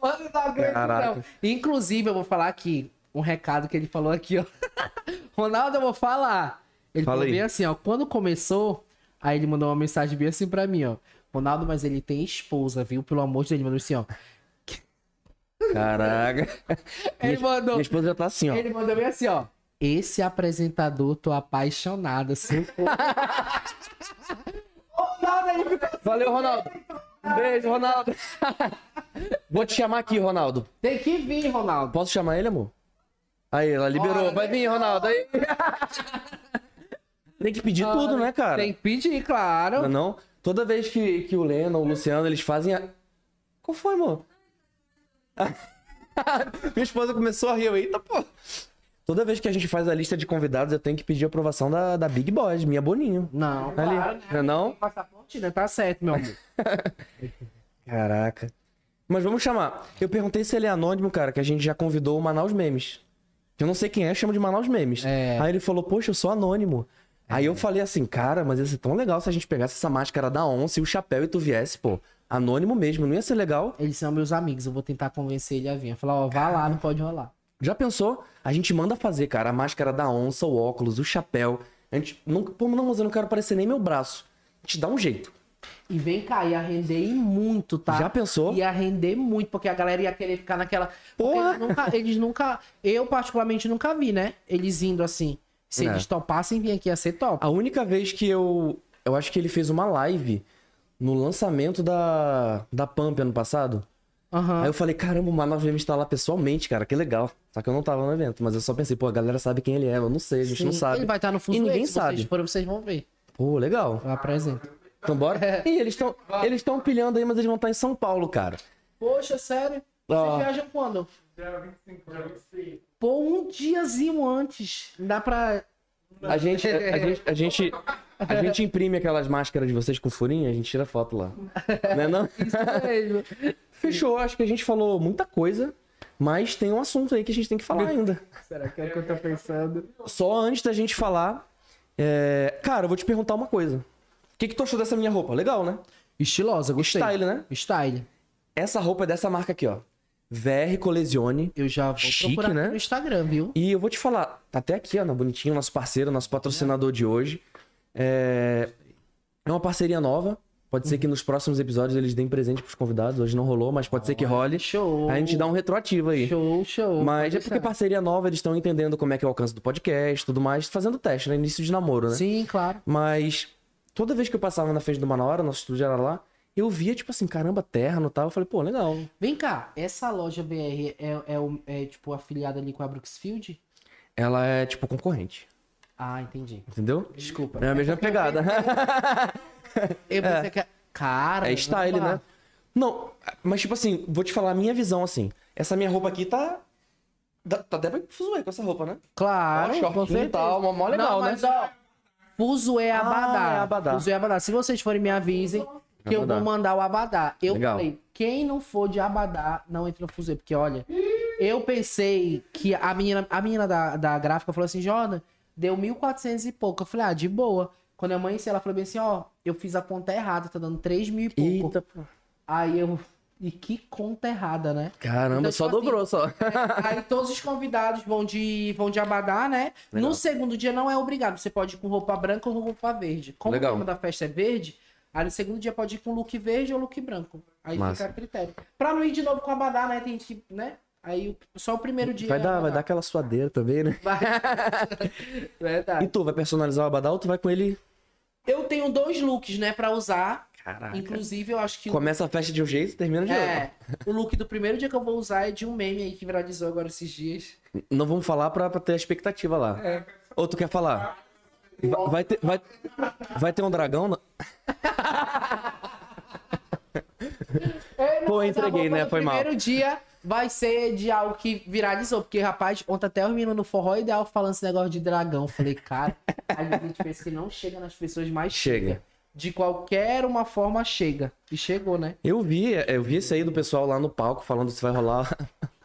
Mano, não aguento, Caraca. não. Inclusive, eu vou falar aqui um recado que ele falou aqui, ó. Ronaldo, eu vou falar. Ele Fala falou aí. bem assim, ó. Quando começou, aí ele mandou uma mensagem bem assim pra mim, ó. Ronaldo, mas ele tem esposa, viu? Pelo amor de Deus, ele mandou assim, ó. Caraca. Ele mandou. minha esposa já tá assim, ó. Ele mandou bem assim, ó. Esse apresentador, tô apaixonada. Se eu for- Ronaldo, ele ficou Valeu, Ronaldo. Beijo, Ronaldo. Vou te chamar aqui, Ronaldo. Tem que vir, Ronaldo. Posso chamar ele, amor? Aí, ela liberou. Vai vir, Ronaldo. Aí. Tem que pedir tudo, né, cara? Tem que pedir, claro. Não, é não? Toda vez que, que o Leno ou o Luciano, eles fazem a... Qual foi, amor? Minha esposa começou a rir. eu, Eita, pô. Toda vez que a gente faz a lista de convidados, eu tenho que pedir a aprovação da, da Big Boss, minha Boninho. Não, Ali. claro, né? Não é não? Passaporte, né? Tá certo, meu amor. Caraca. Mas vamos chamar. Eu perguntei se ele é anônimo, cara, que a gente já convidou o Manaus Memes. Eu não sei quem é, chama de Manaus Memes. É. Aí ele falou, poxa, eu sou anônimo. Aí eu falei assim, cara, mas ia ser tão legal se a gente pegasse essa máscara da onça e o chapéu e tu viesse, pô. Anônimo mesmo, não ia ser legal? Eles são meus amigos, eu vou tentar convencer ele a vir. Falar, ó, vá lá, não pode rolar. Já pensou? A gente manda fazer, cara, a máscara da onça, o óculos, o chapéu. A gente. Não, pô, não, mas eu não quero parecer nem meu braço. A gente dá um jeito. E vem cá, ia render muito, tá? Já pensou? Ia render muito, porque a galera ia querer ficar naquela. Porra! Eles nunca, eles nunca. Eu, particularmente, nunca vi, né? Eles indo assim. Se É. eles topassem, vir aqui ia ser top. A única vez que eu. Eu acho que ele fez uma live no lançamento da, da Pump ano passado. Aham. Aí eu falei, caramba, o Manaus me estar lá pessoalmente, cara, que legal. Só que eu não tava no evento, mas eu só pensei, pô, a galera sabe quem ele é, eu não sei, a gente Sim, não sabe. Ele vai estar no fuso E ninguém sabe. Vocês vocês vão ver. Pô, legal. Eu apresento. Então bora? Ih, eles estão eles estão pilhando aí, mas eles vão estar em São Paulo, cara. Poxa, sério? Vocês viajam quando? Dia 25, dia 26. Pô, um diazinho antes. Dá pra. A gente, a, gente, a gente, a gente imprime aquelas máscaras de vocês com furinho, a gente tira foto lá. Né não? Isso mesmo. Fechou, acho que a gente falou muita coisa, mas tem um assunto aí que a gente tem que falar ainda. Será que é o que eu tô pensando? Só antes da gente falar, é, cara, eu vou te perguntar uma coisa. O que, que tu achou dessa minha roupa? Legal, né? Estilosa, gostei. Style, né? Style. Essa roupa é dessa marca aqui, ó. VR Colesione. Eu já vou Chique, procurar né? no Instagram, viu? E eu vou te falar, tá até aqui, ó, no bonitinho, nosso parceiro, nosso patrocinador de hoje. É, é uma parceria nova. Pode ser que nos próximos episódios eles deem presente pros convidados. Hoje não rolou, mas pode ser que role. Show. Aí a gente dá um retroativo aí. Show, show. Mas é porque parceria nova, eles estão entendendo como é que é o alcance do podcast e tudo mais, fazendo teste, né? Início de namoro, né? Sim, claro. Mas toda vez que eu passava na frente do Manaus, nosso estúdio era lá, eu via, tipo assim, caramba, terno e tal. Eu falei, pô, legal. Vem cá, essa loja BR é, é, o- é, tipo afiliada ali com a Brooksfield? Ela é, tipo, concorrente. Ah, entendi. Entendeu? Desculpa. É a mesma pegada. Eu pensei que... Cara... É style, né? Não, mas tipo assim, vou te falar a minha visão assim. Essa minha roupa aqui tá. Tá até pra fuzuê com essa roupa, né? Claro, Ó, com certeza. tal, mó- mó legal, Não, né? mas, ó, Fuso é abadá. Ah, é abadá. Fuso é abadá. Se vocês forem, me avisem que eu Abadá. vou mandar o abadá. Eu Legal. falei, quem não for de abadá, não entra no Fuso. Porque, olha, eu pensei que a menina, a menina da, da gráfica falou assim, Jordan, deu 1.400 e pouco. Eu falei, ah, de boa. Quando eu amanheci, ela falou bem assim, ó, eu fiz a conta errada, tá dando 3 mil e pouco. Eita, pô. Aí eu... E que conta errada, né? Caramba, Então, só tipo assim, dobrou só. É, aí todos os convidados vão de, vão de abadá, né? Legal. No segundo dia não é obrigado. Você pode ir com roupa branca ou roupa verde. Como Legal. o tema da festa é verde, aí no segundo dia pode ir com look verde ou look branco. Aí Massa. fica a critério. Pra não ir de novo com abadá, né? Tem que, né? Aí o- só o primeiro dia. Vai é dar, vai dar aquela suadeira também, né? Vai. E Verdade. tu, vai personalizar o Abadá ou tu vai com ele? Eu tenho dois looks, né, pra usar. Caraca. Inclusive, eu acho que o Começa a festa de um jeito e termina de É, o look do primeiro dia que eu vou usar é de um meme aí que viralizou agora esses dias. outro. Não vamos falar pra, pra ter a expectativa lá. É. Ou tu quer falar? Va- Vai ter, vai, vai ter um dragão? na- Pô, entreguei, né? Foi mal. primeiro dia vai ser de algo que viralizou. Porque, rapaz, ontem até os meninos no forró ideal falando esse negócio de dragão. Falei, cara, a gente pensa que não chega nas pessoas, mas Chega. chega. De qualquer uma forma chega. E chegou, né? Eu vi, eu vi isso aí do pessoal lá no palco falando se vai rolar.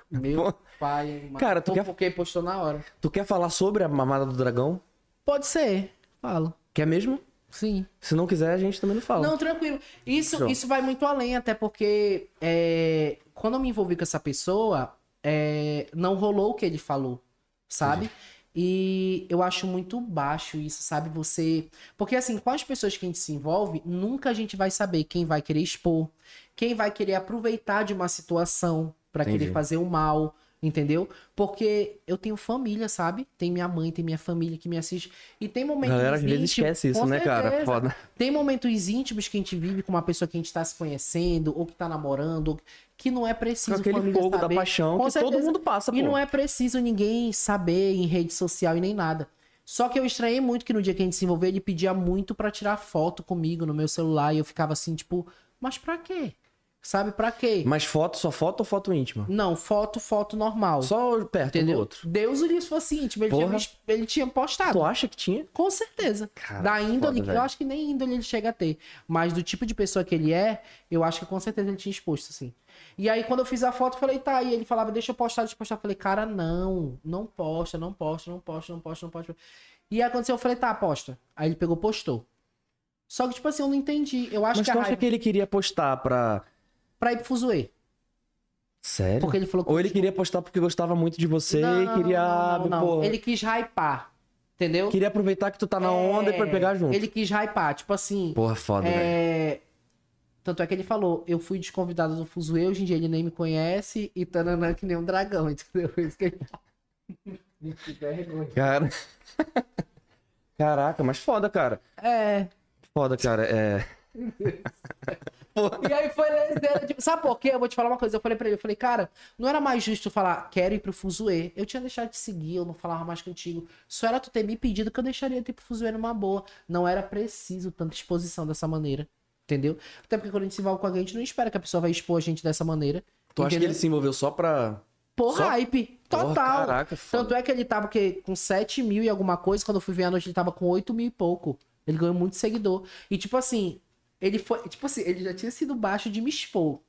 Meu pai. mano. Cara, tu Ou quer- Porque postou na hora. Tu quer falar sobre a mamada do dragão? Pode ser. Falo. Quer mesmo? Sim. Se não quiser, a gente também não fala. Não, tranquilo. Isso, Show. isso vai muito além, até porque é, quando eu me envolvi com essa pessoa, é, não rolou o que ele falou, sabe? E eu acho muito baixo isso, sabe? Você. Porque assim, com as pessoas que a gente se envolve, nunca a gente vai saber quem vai querer expor, quem vai querer aproveitar de uma situação Entendi. querer fazer o mal. Entendeu? Porque eu tenho família, sabe? Tem minha mãe, tem minha família que me assiste. E tem momentos. Galera íntimos- esquece isso, com né, cara? Foda. Tem momentos íntimos que a gente vive com uma pessoa que a gente tá se conhecendo, ou que tá namorando, ou que não é Com preciso aquele família fogo da saber. paixão Com que todo certeza. mundo passa, E pô. não é preciso ninguém saber em rede social e nem nada. Só que eu estranhei muito que no dia que a gente se envolveu, ele pedia muito pra tirar foto comigo no meu celular. E eu ficava assim, tipo, mas pra quê? Sabe pra quê? Mas foto, só foto ou foto íntima? Não, foto, foto normal. Só perto um do entendeu? outro. Deus o livre se fosse íntimo. Ele, tinha, Porra. me- ele tinha postado. Tu acha que tinha? Com certeza. Cara, da índole, foda, eu acho que nem índole ele chega a ter. Mas do tipo de pessoa que ele é, eu acho que com certeza ele tinha exposto, assim. E aí, quando eu fiz a foto, eu falei, tá. E ele falava, deixa eu postar, deixa eu postar. Eu falei, cara, não. Não posta, não posta, não posta, não posta, não posta. E aí aconteceu, eu falei, tá, posta. Aí ele pegou, postou. Só que, tipo assim, eu não entendi. Eu acho Mas que a tu acha raiva... que ele queria postar pra. Pra ir pro Fuzuê. Sério? Porque ele falou que Ou ele queria postar porque gostava muito de você e Não, queria. não, não, não. porra, Ele quis hypar. Entendeu? Queria aproveitar que tu tá na onda e pra É, pegar junto. Ele quis hypar. Tipo assim, Porra, foda, velho. É... Tanto é que ele falou, eu fui desconvidado do Fuzuê, hoje em dia ele nem me conhece e tananã que nem um dragão, entendeu? Isso que ele. Cara. Caraca, mas foda, cara. É. Foda, cara. É. E aí foi. Tipo, sabe por quê? Eu vou te falar uma coisa. Eu falei pra ele, eu falei, cara, não era mais justo falar, quero ir pro Fuzuê. Eu tinha deixado de seguir, eu não falava mais contigo. Só era tu ter me pedido que eu deixaria de ir pro Fuzuê numa boa. Não era preciso tanta exposição dessa maneira. Entendeu? Até porque quando a gente se envolve com alguém, a gente não espera que a pessoa vai expor a gente dessa maneira. Tu acha que entendeu? ele se envolveu só pra. Por Só- hype. Porra, Total. caraca, foda. Tanto é que ele tava porque, com 7 mil e alguma coisa. Quando eu fui ver a noite, ele tava com 8 mil e pouco. Ele ganhou muito seguidor. E tipo assim, ele foi. Tipo assim, ele já tinha sido baixo de me expor.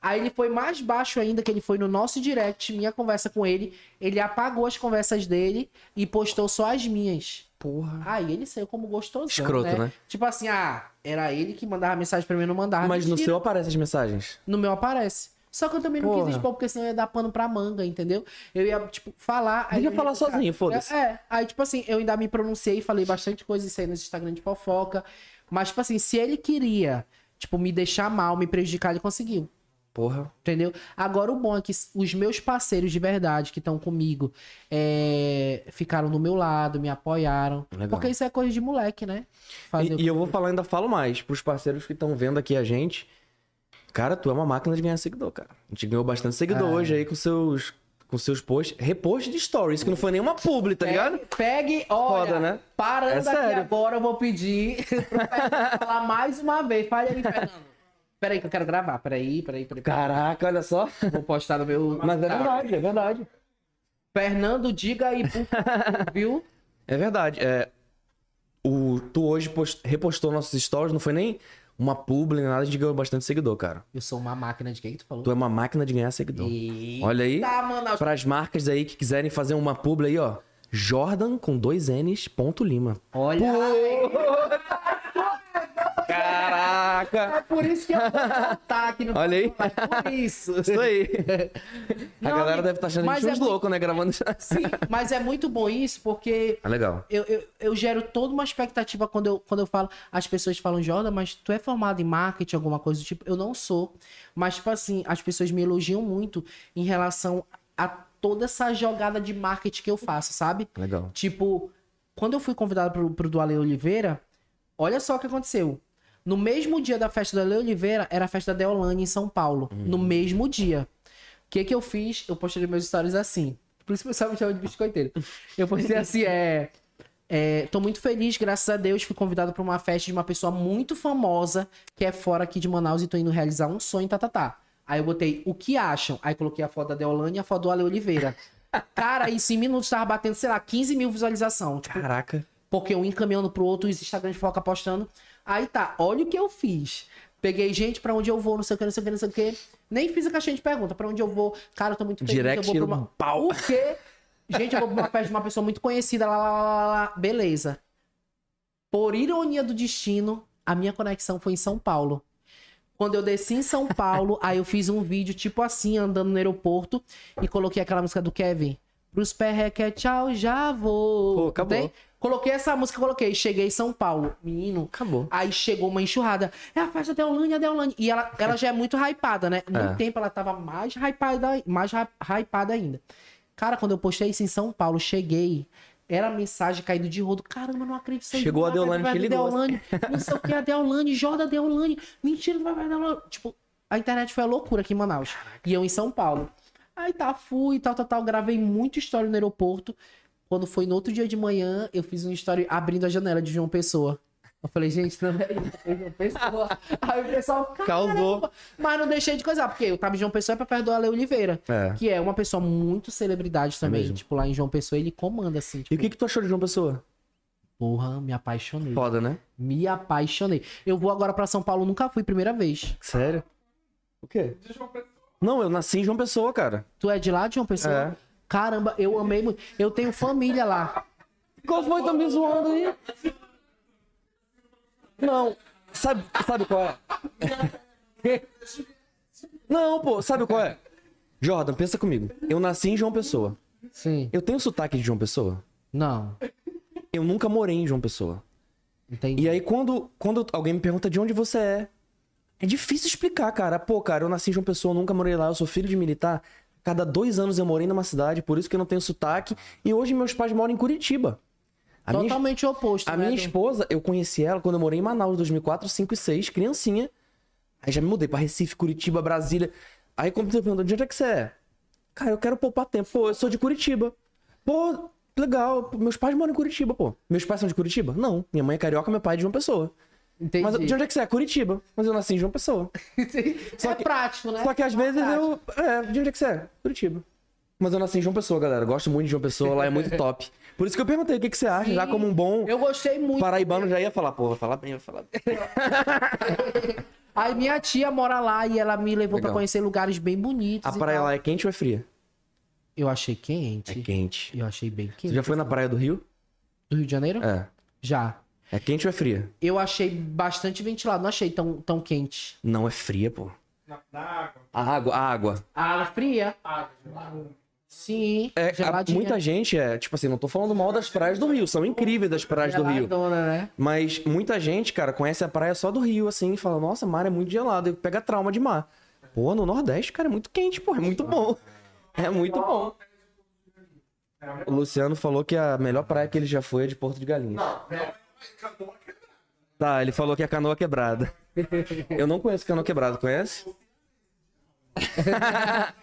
Aí ele foi mais baixo ainda, que ele foi no nosso direct, minha conversa com ele. Ele apagou as conversas dele e postou só as minhas. Porra. Aí ele saiu como gostosão, Escroto, né? né? Tipo assim, ah, era ele que mandava mensagem pra mim, eu não mandava. Mas no Mentira. seu aparecem as mensagens. No meu aparece. Só que eu também não Porra. quis expor, porque senão eu ia dar pano pra manga, entendeu? Eu ia, tipo, falar. aí Deixa eu ia falar ficar- sozinho, foda-se. É, é. aí, tipo assim, eu ainda me pronunciei, falei bastante coisa isso aí no Instagram de fofoca. Mas, tipo assim, se ele queria, tipo, me deixar mal, me prejudicar, ele conseguiu. Porra. Entendeu? Agora o bom é que os meus parceiros de verdade que estão comigo é, ficaram do meu lado, me apoiaram. Legal. Porque isso é coisa de moleque, né? Fazer E, e eu vou falar, ainda falo mais, pros parceiros que estão vendo aqui a gente. Cara, tu é uma máquina de ganhar seguidor, cara. A gente ganhou bastante seguidor É. hoje aí com seus com seus posts, repost de stories, que não foi nenhuma publi, tá ligado? Pegue, olha, Foda, né? parando É aqui sério. agora, eu vou pedir pro Fernando falar mais uma vez. Fale aí, Fernando. Peraí que eu quero gravar, peraí, peraí, peraí. peraí. Caraca, olha só. Vou postar no meu... Mas é verdade, é verdade. Fernando, diga aí, por favor, viu? É verdade. É, o, tu hoje post- repostou nossos stories, não foi nem uma publi, nada, a gente ganhou bastante seguidor, cara. Eu sou uma máquina de quem que tu falou? Tu é uma máquina de ganhar seguidor. Eita, Olha aí, para as marcas aí que quiserem fazer uma publi aí, ó. Jordan com dois N's, ponto Lima. Olha Caraca! É por isso que eu vou voltar aqui no Olha aí. É por isso. Isso aí. A Não, galera amigo, deve estar achando a mas gente é uns muito- loucos, né? Gravando. Sim, mas é muito bom isso porque É legal. eu, eu, eu gero toda uma expectativa quando eu, quando eu falo. As pessoas falam, Jordan, mas tu é formado em marketing, alguma coisa do tipo. Eu não sou. Mas, tipo assim, as pessoas me elogiam muito em relação a toda essa jogada de marketing que eu faço, sabe? Legal. Tipo, quando eu fui convidado pro, pro do Ale Oliveira, olha só o que aconteceu. No mesmo dia da festa do Ale Oliveira, era a festa da Deolane em São Paulo. No mesmo dia. O que que eu fiz? Eu postei meus stories assim. Por isso que o pessoal me chama de biscoiteiro. Eu postei assim, é... é, tô muito feliz, graças a Deus, fui convidado para uma festa de uma pessoa muito famosa que é fora aqui de Manaus e tô indo realizar um sonho, tá, tá, tá. Aí eu botei o que acham? Aí coloquei a foto da Deolane e a foto do Ale Oliveira. Cara, isso em minutos tava batendo, sei lá, 15 mil visualização. Tipo, Caraca. porque um encaminhando pro outro, os Instagram de foca postando. Aí tá, olha o que eu fiz. Peguei gente pra onde eu vou, não sei o que, não sei o que, não sei o que. Nem fiz a caixinha de pergunta, pra onde eu vou. Cara, eu tô muito feliz. Direct eu vou pra uma... pau. O quê? Gente, eu vou pra uma festa de uma pessoa muito conhecida, lá, lá, lá, lá, lá. Beleza. Por ironia do destino, a minha conexão foi em São Paulo. Quando eu desci em São Paulo, aí eu fiz um vídeo tipo assim, andando no aeroporto, e coloquei aquela música do Kevin. Pros perreque, tchau, já vou. Pô, acabou. Tem? Coloquei essa música, coloquei. Cheguei em São Paulo. Menino, Acabou. Aí chegou uma enxurrada. É a da Deolane, a Deolane. E ela, ela já é muito hypada, né? No É. tempo ela tava mais hypada, mais hy- hypada ainda. Cara, quando eu postei isso em São Paulo, cheguei. Era mensagem caindo de rodo. Caramba, não acredito. Chegou a vai, Deolane vai, que ligou. Deolane, não sei o que, a Deolane, Jorda Deolane. Mentira, vai, vai, Deolane. Tipo, a internet foi a loucura aqui em Manaus. E eu em São Paulo. Aí tá, fui, tal, tal, tal. Gravei muita história no aeroporto. Quando foi no outro dia de manhã, eu fiz uma história abrindo a janela de João Pessoa. Eu falei, gente, não é isso, é João Pessoa. Aí o pessoal, Causou. Mas não deixei de coisar, porque eu tava em João Pessoa é pra perto do Ale Oliveira. É. Que é uma pessoa muito celebridade também. mesmo. tipo, lá em João Pessoa ele comanda, assim. E Tipo, o que, que tu achou de João Pessoa? porra, me apaixonei. Foda, né? Me apaixonei. Eu vou agora pra São Paulo, nunca fui, primeira vez. Sério? O quê? Não, eu nasci em João Pessoa, cara. Tu é de lá, de João Pessoa? É. Caramba, eu amei muito. Eu tenho família lá. Qual foi? Tá me zoando aí? Não. Sabe, sabe qual é? Não, pô, sabe qual é? Jordan, pensa comigo. Eu nasci em João Pessoa. Sim. Eu tenho sotaque de João Pessoa? Não. Eu nunca morei em João Pessoa. Entendi. E aí, quando, quando alguém me pergunta de onde você é, é difícil explicar, cara. Pô, cara, eu nasci em João Pessoa, nunca morei lá, eu sou filho de militar. Cada dois anos eu morei numa cidade, por isso que eu não tenho sotaque. E hoje meus pais moram em Curitiba. A minha, Totalmente oposto, a né? minha esposa, eu conheci ela quando eu morei em Manaus, 2004, 5 e 6, criancinha. Aí já me mudei pra Recife, Curitiba, Brasília. Aí quando você pergunta, de onde é que você é? Cara, eu quero poupar tempo. Pô, eu sou de Curitiba. Pô, legal. Meus pais moram em Curitiba, pô. Meus pais são de Curitiba? Não. Minha mãe é carioca, meu pai é de João Pessoa. Entendi. Mas de onde é que você é? Curitiba. Mas eu nasci em João Pessoa. Só é que- prático, né? Só que às É vezes prático. eu. É, de onde é que você é? Curitiba. Mas eu nasci em João Pessoa, galera. Gosto muito de João Pessoa, lá é muito top. Por isso que eu perguntei o que, que você acha, já Sim. como um bom Eu gostei muito. paraibano já ia falar, pô, vai falar bem, vai falar bem. Aí minha tia mora lá e ela me levou pra Legal. conhecer lugares bem bonitos. A praia lá é quente ou é fria? Eu achei quente. É quente. Eu achei bem quente. Você já foi na praia do Rio? Do Rio de Janeiro? É. Já. É quente ou é fria? Eu achei bastante ventilado, não achei tão, tão quente. Não, é fria, pô. Na, na água. A água, a água. A água fria. Água, gelada. Sim, É, a- geladinha. muita gente é, tipo assim, não tô falando mal das praias do Rio, são incríveis das praias do Rio. Né? Mas muita gente, cara, conhece a praia só do Rio, assim, e fala, nossa, mar é muito gelado, e pega trauma de mar. Pô, no Nordeste, cara, é muito quente, pô, é muito bom. É muito bom. O Luciano falou que a melhor praia que ele já foi é de Porto de Galinhas. Tá, ele falou que é canoa quebrada. Eu não conheço canoa quebrada, conhece?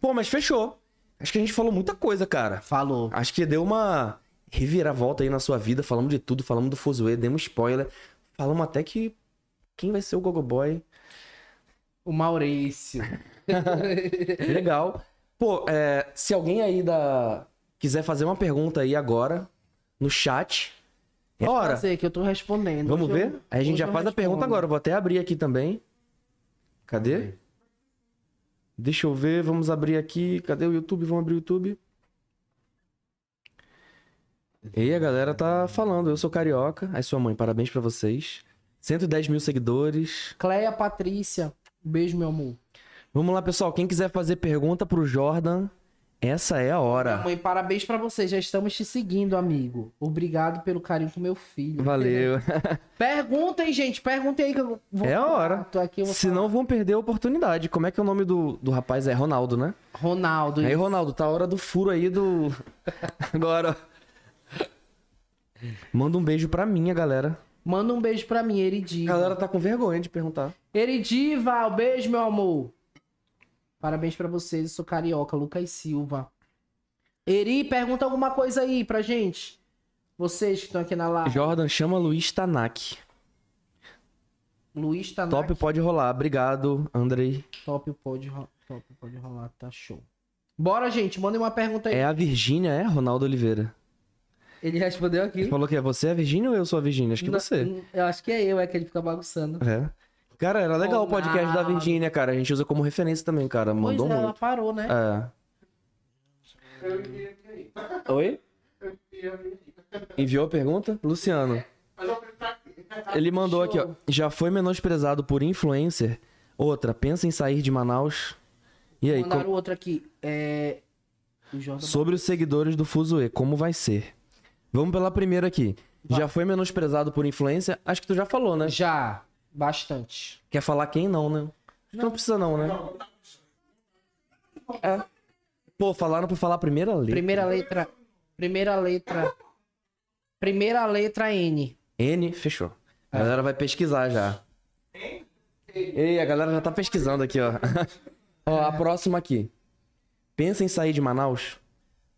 Pô, mas fechou. Acho que a gente falou muita coisa, cara. Falou. Acho que deu uma reviravolta aí na sua vida. Falamos de tudo, falamos do Fuzue, demos spoiler. Falamos até que quem vai ser o Gogo Boy. O Maurício. Legal. Pô, é, se alguém aí da... quiser fazer uma pergunta aí agora, no chat. É hora. Fazer, que eu tô respondendo. Vamos ver? eu- Aí a gente já faz a pergunta respondo. agora. Vou até abrir aqui também. Cadê? Deixa eu ver, vamos abrir aqui. Cadê o YouTube? Vamos abrir o YouTube. E a galera tá falando. Eu sou carioca. Aí sua mãe, parabéns pra vocês. 110 mil seguidores. Cleia Patrícia. Beijo, meu amor. Vamos lá, pessoal. Quem quiser fazer pergunta pro Jordan, essa é a hora. Mãe, parabéns pra você. Já estamos te seguindo, amigo. Obrigado pelo carinho com meu filho. Valeu. Perguntem, gente. Perguntem aí que eu vou É a hora. Aqui, Senão vão perder a oportunidade. Como é que é o nome do, do rapaz? É Ronaldo, né? Ronaldo. Aí, Ronaldo, tá a hora do furo aí do. Agora. Manda um beijo pra minha galera. Manda um beijo pra mim, A Eridiva. galera tá com vergonha de perguntar. Eridiva, um beijo, meu amor. Parabéns pra vocês. Eu sou carioca, Lucas Silva. Eri, pergunta alguma coisa aí pra gente. Vocês que estão aqui na live. Jordan, chama Luiz Tanak. Luiz tá Top pode rolar. Obrigado, Andrei. Top pode, ro- top pode rolar, tá show. Bora, gente, mandem uma pergunta aí. É a Virgínia, é? Ronaldo Oliveira. Ele respondeu aqui. Ele falou que é você, a Virgínia, ou eu sou a Virgínia? Acho que Não, você. Eu acho que é eu, é que ele fica bagunçando. É. Cara, era legal o podcast da. Virgínia, cara. A gente usa como referência também, cara. Pois Mandou é, ela muito. parou, né? É. Oi? Enviou a pergunta? Luciano. Ele mandou aqui, ó. Já foi menosprezado por influencer? Outra, pensa em sair de Manaus? E aí, Mandaram com- outro aqui. É... O sobre os seguidores do Fuzue, como vai ser? Vamos pela primeira aqui. Já foi menosprezado por influencer? Acho que tu já falou, né? Já, bastante. Quer falar quem não, né? Acho que não precisa não, né? É. Pô, falaram pra falar a primeira letra. Primeira letra. Primeira letra. Primeira letra N. N, fechou. A galera vai pesquisar já. Ei, a galera já tá pesquisando aqui, ó. ó, a próxima aqui. Pensa em sair de Manaus?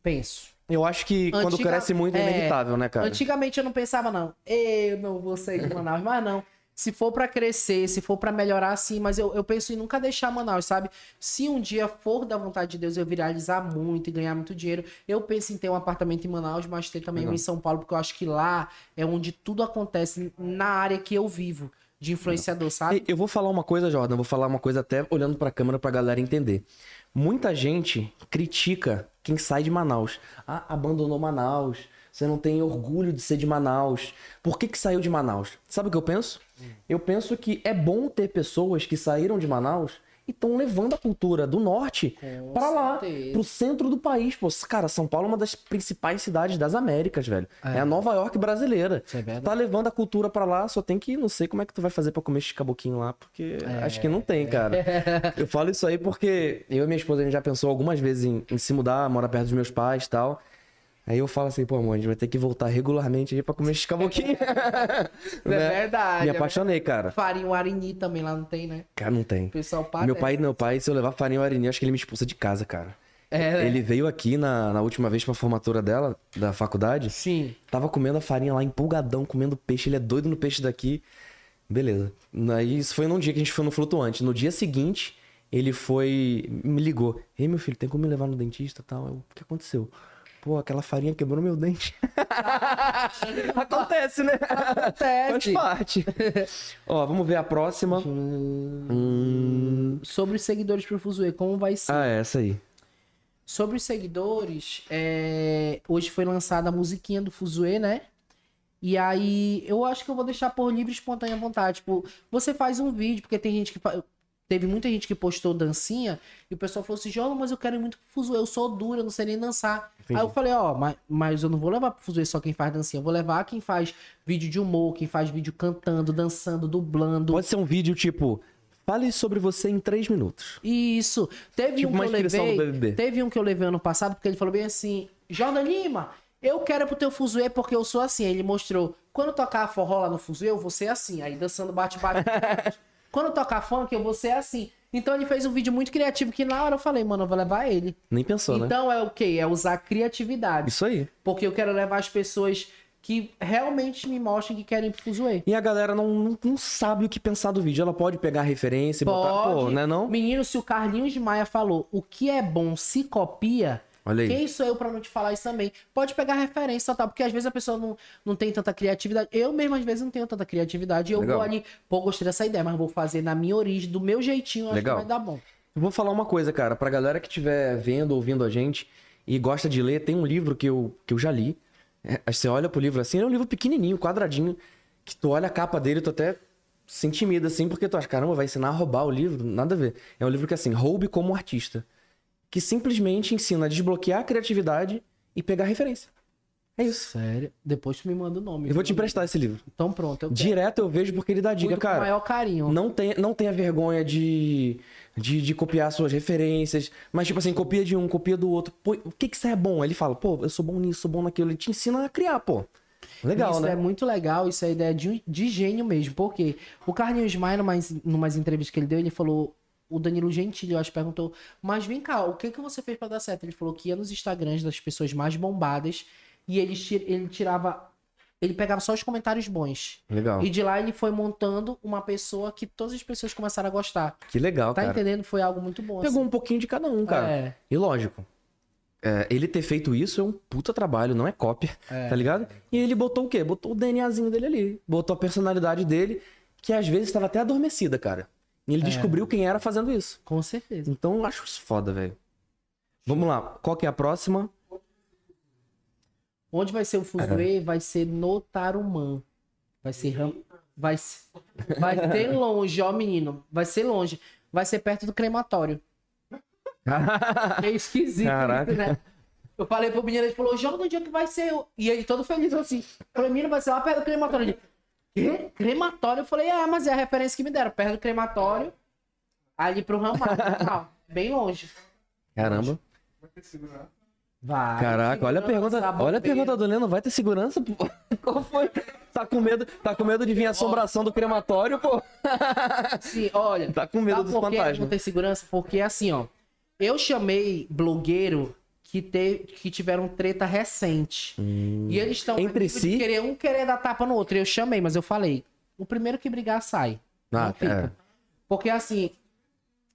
Penso. Eu acho que quando Antiga- cresce muito é é, inevitável, né, cara? Antigamente eu não pensava, não. Eu não vou sair de Manaus, mas não. Se for pra crescer, se for pra melhorar, sim. Mas eu, eu penso em nunca deixar Manaus, sabe? Se um dia for da vontade de Deus eu viralizar muito e ganhar muito dinheiro, eu penso em ter um apartamento em Manaus, mas ter também um Legal. em São Paulo, porque eu acho que lá é onde tudo acontece na área que eu vivo, de influenciador, sabe? Eu vou falar uma coisa, Jordan, eu vou falar uma coisa até olhando pra câmera pra galera entender. Muita gente critica quem sai de Manaus. Ah, abandonou Manaus. Você não tem orgulho de ser de Manaus. Por que que saiu de Manaus? Sabe o que eu penso? Eu penso que é bom ter pessoas que saíram de Manaus e estão levando a cultura do norte pra lá, certeza. pro centro do país. Pô, cara, São Paulo é uma das principais cidades das Américas, velho. É, a Nova York brasileira. Isso é verdade. Tá levando a cultura pra lá, só tem que não sei como é que tu vai fazer pra comer esse caboquinho lá, porque É. acho que não tem, cara. Eu falo isso aí porque eu e minha esposa a gente já pensou algumas vezes em, em se mudar, morar perto dos meus pais e tal. Aí eu falo assim, pô, amor, a gente vai ter que voltar regularmente aí pra comer esses caboquinhos. É verdade. Me é apaixonei, cara. Farinha Arini também lá não tem, né? Cara, não tem. O pessoal para. Meu pai, meu pai, se eu levar farinha Arini, eu acho que ele me expulsa de casa, cara. É, né? Ele veio aqui na, na última vez pra formatura dela, da faculdade. Sim. Tava comendo a farinha lá, empolgadão, comendo peixe. Ele é doido no peixe daqui. Beleza. Aí isso foi num dia que a gente foi no flutuante. No dia seguinte, ele foi. Me ligou. Ei, meu filho, tem como me levar no dentista e tal? Eu, o que aconteceu? Pô, aquela farinha quebrou meu dente. Acontece, né? Faz Acontece. parte. Ó, vamos ver a próxima. Hum... Sobre os seguidores pro Fuzue, como vai ser? Ah, é essa aí. Sobre os seguidores, é, hoje foi lançada a musiquinha do Fuzue, né? E aí, eu acho que eu vou deixar por livre e espontânea vontade. Tipo, você faz um vídeo, porque tem gente que. Teve muita gente que postou dancinha e o pessoal falou assim: Joga, mas eu quero muito pro Fuzue, eu sou dura, eu não sei nem dançar. Entendi. Aí eu falei: Ó, mas, mas eu não vou levar pro Fuzue só quem faz dancinha, eu vou levar quem faz vídeo de humor, quem faz vídeo cantando, dançando, dublando. Pode ser um vídeo tipo. Fale sobre você em três minutos. Isso. Teve Tipo um que eu levei. Teve um que eu levei ano passado, porque ele falou bem assim: Jordan Lima, eu quero pro teu fuzuê porque eu sou assim. Aí ele mostrou: quando tocar forró lá no fuzuê, eu vou ser assim. Aí dançando bate-bate. quando tocar funk, eu vou ser assim. Então ele fez um vídeo muito criativo que na hora eu falei, mano, eu vou levar ele. Nem pensou, né? Então é o quê? É usar criatividade. Isso aí. Porque eu quero levar as pessoas que realmente me mostrem que querem ir pro Fuzue. E a galera não, não, não sabe o que pensar do vídeo. Ela pode pegar referência e botar. Pô, Pode. né não? Menino, se o Carlinhos Maia falou o que é bom se copia, Olha aí. quem sou eu pra não te falar isso também? Pode pegar referência, tá? Porque às vezes a pessoa não, não tem tanta criatividade. Eu mesmo, às vezes, não tenho tanta criatividade. E eu Legal. vou ali, pô, gostei dessa ideia, mas vou fazer na minha origem, do meu jeitinho, acho Legal. que vai dar bom. Eu vou falar uma coisa, cara. Pra galera que estiver vendo, ouvindo a gente e gosta de ler, tem um livro que eu, que eu já li. É, você olha pro livro assim, é um livro pequenininho, quadradinho, que tu olha a capa dele, tu até se intimida assim, porque tu acha, caramba, vai ensinar a roubar o livro? Nada a ver. É um livro que é assim, roube como artista. Que simplesmente ensina a desbloquear a criatividade e pegar referência. É isso. Sério? Depois tu me manda o nome. Eu vou te emprestar esse livro. Então pronto, eu. Direto eu vejo porque ele dá dica, Muito com o cara. maior carinho. Não tenha, não tenha vergonha de, de, de copiar suas referências. Mas, tipo assim, copia de um, copia do outro. Pô, o que que isso é bom? Ele fala, pô, eu sou bom nisso, sou bom naquilo. Ele te ensina a criar, pô. Legal, isso né? é muito legal, isso é ideia de, de gênio mesmo. Porque o Carlinhos Maia, numas, numas entrevistas que ele deu, ele falou. O Danilo Gentili, eu acho, perguntou: Mas vem cá, o que, que você fez pra dar certo? Ele falou que ia nos Instagrams das pessoas mais bombadas e ele, ele tirava. Ele pegava só os comentários bons. Legal. E de lá ele foi montando uma pessoa que todas as pessoas começaram a gostar. Que legal, Tá cara. entendendo? Foi algo muito bom. Pegou assim. um pouquinho de cada um, cara. É. E lógico, é, ele ter feito isso é um puta trabalho, não é cópia, É. tá ligado? E ele botou o quê? Botou o DNAzinho dele ali. Botou a personalidade dele, que às vezes estava até adormecida, cara. E É. ele descobriu quem era fazendo isso. Com certeza. Então eu acho isso foda, velho. Vamos lá, qual que é a próxima? Onde vai ser o Fuzue? Vai ser no Tarumã. Vai ser ram... vai ser... vai ser longe, ó, menino. Vai ser longe. Vai ser perto do crematório. É esquisito, Caraca. isso, né? Eu falei pro menino, ele falou, joga no dia que vai ser. E ele todo feliz assim. Falei, menino, vai ser lá perto do crematório. Quê? Crematório? Eu falei, é, mas é a referência que me deram. Perto do crematório, ali pro Ramalho. tal. Bem longe. Caramba. Vai ter segurança. Vai. Caraca, olha a pergunta. Olha a pergunta do Leno, vai ter segurança? pô? Qual foi? Tá com medo, tá com medo de vir a assombração do crematório, pô? Sim, olha. Tá com medo dos que não fantasmas. tem segurança? Porque assim, ó. Eu chamei blogueiro que, te, que tiveram treta recente. E eles estão Hum. Entre si? querer um querer dar tapa no outro. Eu chamei, mas eu falei: o primeiro que brigar sai. Ah, Não fica. é. Porque assim.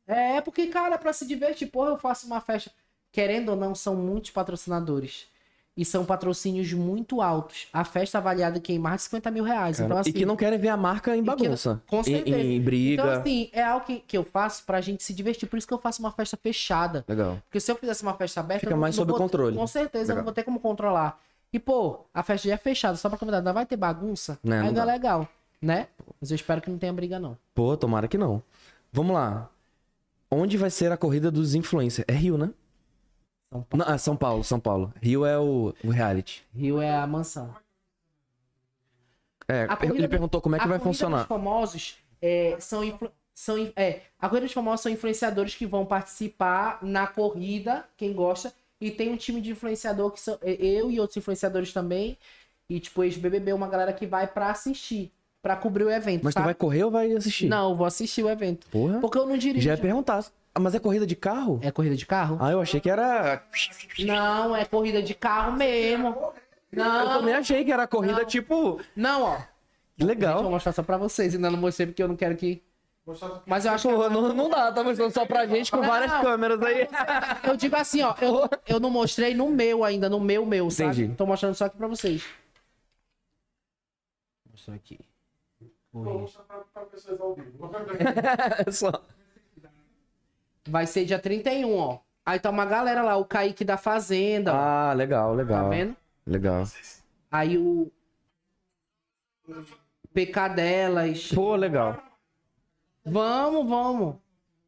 É porque, cara, pra se divertir, porra, eu faço uma festa. Querendo ou não, são muitos patrocinadores. E são patrocínios muito altos. A festa avaliada aqui em mais de 50 mil reais. Cara, então, assim, e que não querem ver a marca em que não- bagunça. com Em- certeza. Em, briga. Então, assim, é algo que, que eu faço pra gente se divertir. Por isso que eu faço uma festa fechada. Legal. Porque se eu fizesse uma festa aberta. Fica eu não- mais não sob vou- controle. Com certeza, eu Legal. não vou ter como controlar. E, pô, a festa já é fechada, só pra convidar. Ainda vai ter bagunça? Não Ainda é dá. legal, né? Mas eu espero que não tenha briga, não. Pô, tomara que não. Vamos lá. Onde vai ser a corrida dos influencers? É Rio, né? São Paulo. Não, ah, São Paulo, São Paulo. Rio é o, o reality. Rio é a mansão. É, ele do- perguntou como é que a vai funcionar. dos famosos é, são, influ- são é, a corrida dos famosos são influenciadores que vão participar na corrida, quem gosta, e tem um time de influenciador que são eu e outros influenciadores também, e tipo ex-BBB, uma galera que vai pra assistir, pra cobrir o evento, Mas tu tá? vai correr ou vai assistir? Não, eu vou assistir o evento. Porra. Porque eu não dirijo. Já ia perguntar. Ah, mas é corrida de carro? É corrida de carro? Ah, eu achei que era. Não, é corrida de carro mesmo. Eu Não, também achei que era corrida Não. tipo. não, ó. Que Gente, legal. eu vou mostrar só pra vocês, ainda não mostrei porque eu não quero que... Mas eu acho que Pô, não, não dá, tá mostrando só pra gente com Não. várias câmeras aí. Eu digo assim, ó, eu, eu não mostrei no meu ainda, no meu, meu, sabe? Entendi. Tô mostrando só aqui pra vocês. Vou mostrar aqui. Vou mostrar pra, pra pessoas ao vivo. Só. Vai ser dia 31, ó. Aí tá uma galera lá, o Kaique da Fazenda, ó. Ah, legal, Tá legal. vendo? Legal. Aí o... PK delas. Pô, legal. Vamos, vamos.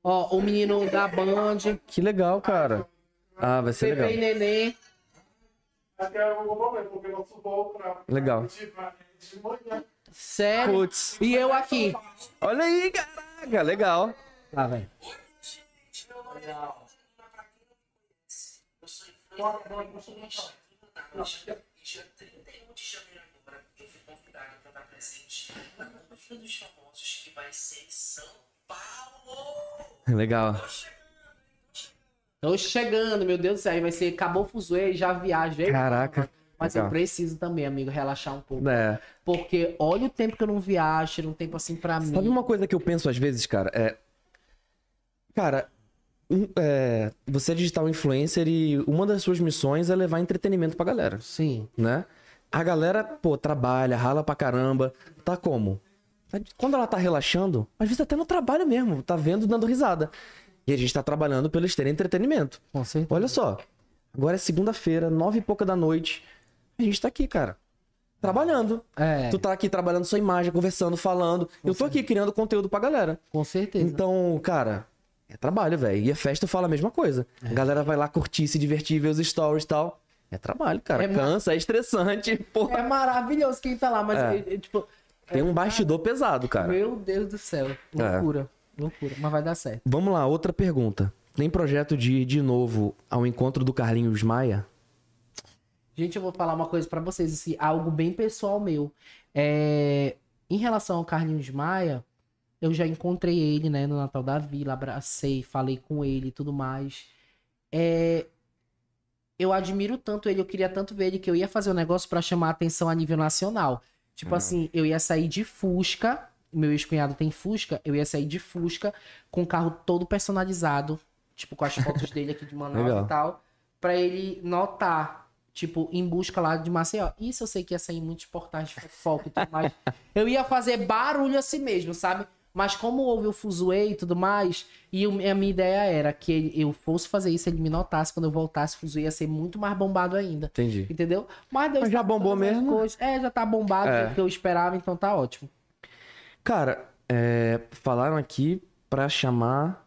Ó, o menino da Band. Que legal, cara. Ah, vai ser Pepe e legal. Nenê. Até o problema, porque nosso voo pra. Legal. Sério. Putz. E eu aqui. Olha aí, caraca, legal. Lá, velho. Dia 31 de janeiro agora, eu fui convidado para estar presente na dos Famosos que vai ser em São Paulo. Legal. Tô chegando, meu Deus do céu. Aí vai ser acabou o fuzuê, já viagem. Caraca. Mas legal. eu preciso também, amigo, relaxar um pouco. É. Porque olha o tempo que eu não viajo, tira um tempo assim pra mim. Sabe uma coisa que eu penso às vezes, cara? É. Cara, é, você é digital influencer e uma das suas missões é levar entretenimento pra galera, Sim. né? A galera, pô, trabalha, rala pra caramba. Tá como? Tá- Quando ela tá relaxando, às vezes até no trabalho mesmo, tá vendo, dando risada. E a gente tá trabalhando pelo ter entretenimento. Com certeza. Olha só, agora é segunda-feira, nove e pouca da noite. A gente tá aqui, cara. Trabalhando. É, Tu tá aqui trabalhando sua imagem, conversando, falando. Eu tô aqui criando conteúdo pra galera. com certeza. Então, cara, é trabalho, velho. E a festa fala a mesma coisa. A galera vai lá curtir, se divertir, ver os stories e tal. É trabalho, cara. É Cansa, é estressante. Porra. É maravilhoso quem tá lá, mas É. é, é, tipo, Tem um bastidor pesado, cara. meu Deus do céu. É. Loucura. Loucura. Mas vai dar certo. Vamos lá, outra pergunta. Tem projeto de ir de novo ao encontro do Carlinhos Maia? Gente, eu vou falar uma coisa pra vocês, assim, algo bem pessoal meu. É, Em relação ao Carlinhos Maia, eu já encontrei ele, né, no Natal da Vila, abracei, falei com ele e tudo mais. É, Eu admiro tanto ele, eu queria tanto ver ele que eu ia fazer um negócio pra chamar a atenção a nível nacional. Tipo Ah. assim, eu ia sair de Fusca, meu ex-cunhado tem Fusca, eu ia sair de Fusca com o carro todo personalizado, tipo com as fotos dele aqui de Manaus Legal. e tal, pra ele notar, tipo, em busca lá de Maceió. Isso eu sei que ia sair em muitos portais de fofoca e tudo mais. Eu ia fazer barulho assim mesmo, sabe? Mas como houve o fuzuê e tudo mais, e o- a minha ideia era que ele- eu fosse fazer isso, ele me notasse, quando eu voltasse, o fuzuê ia ser muito mais bombado ainda. Entendi. Entendeu? Mas, Deus Mas já bombou mesmo? coisas. É, já tá bombado, É. o que eu esperava, então tá ótimo. Cara, é, falaram aqui pra chamar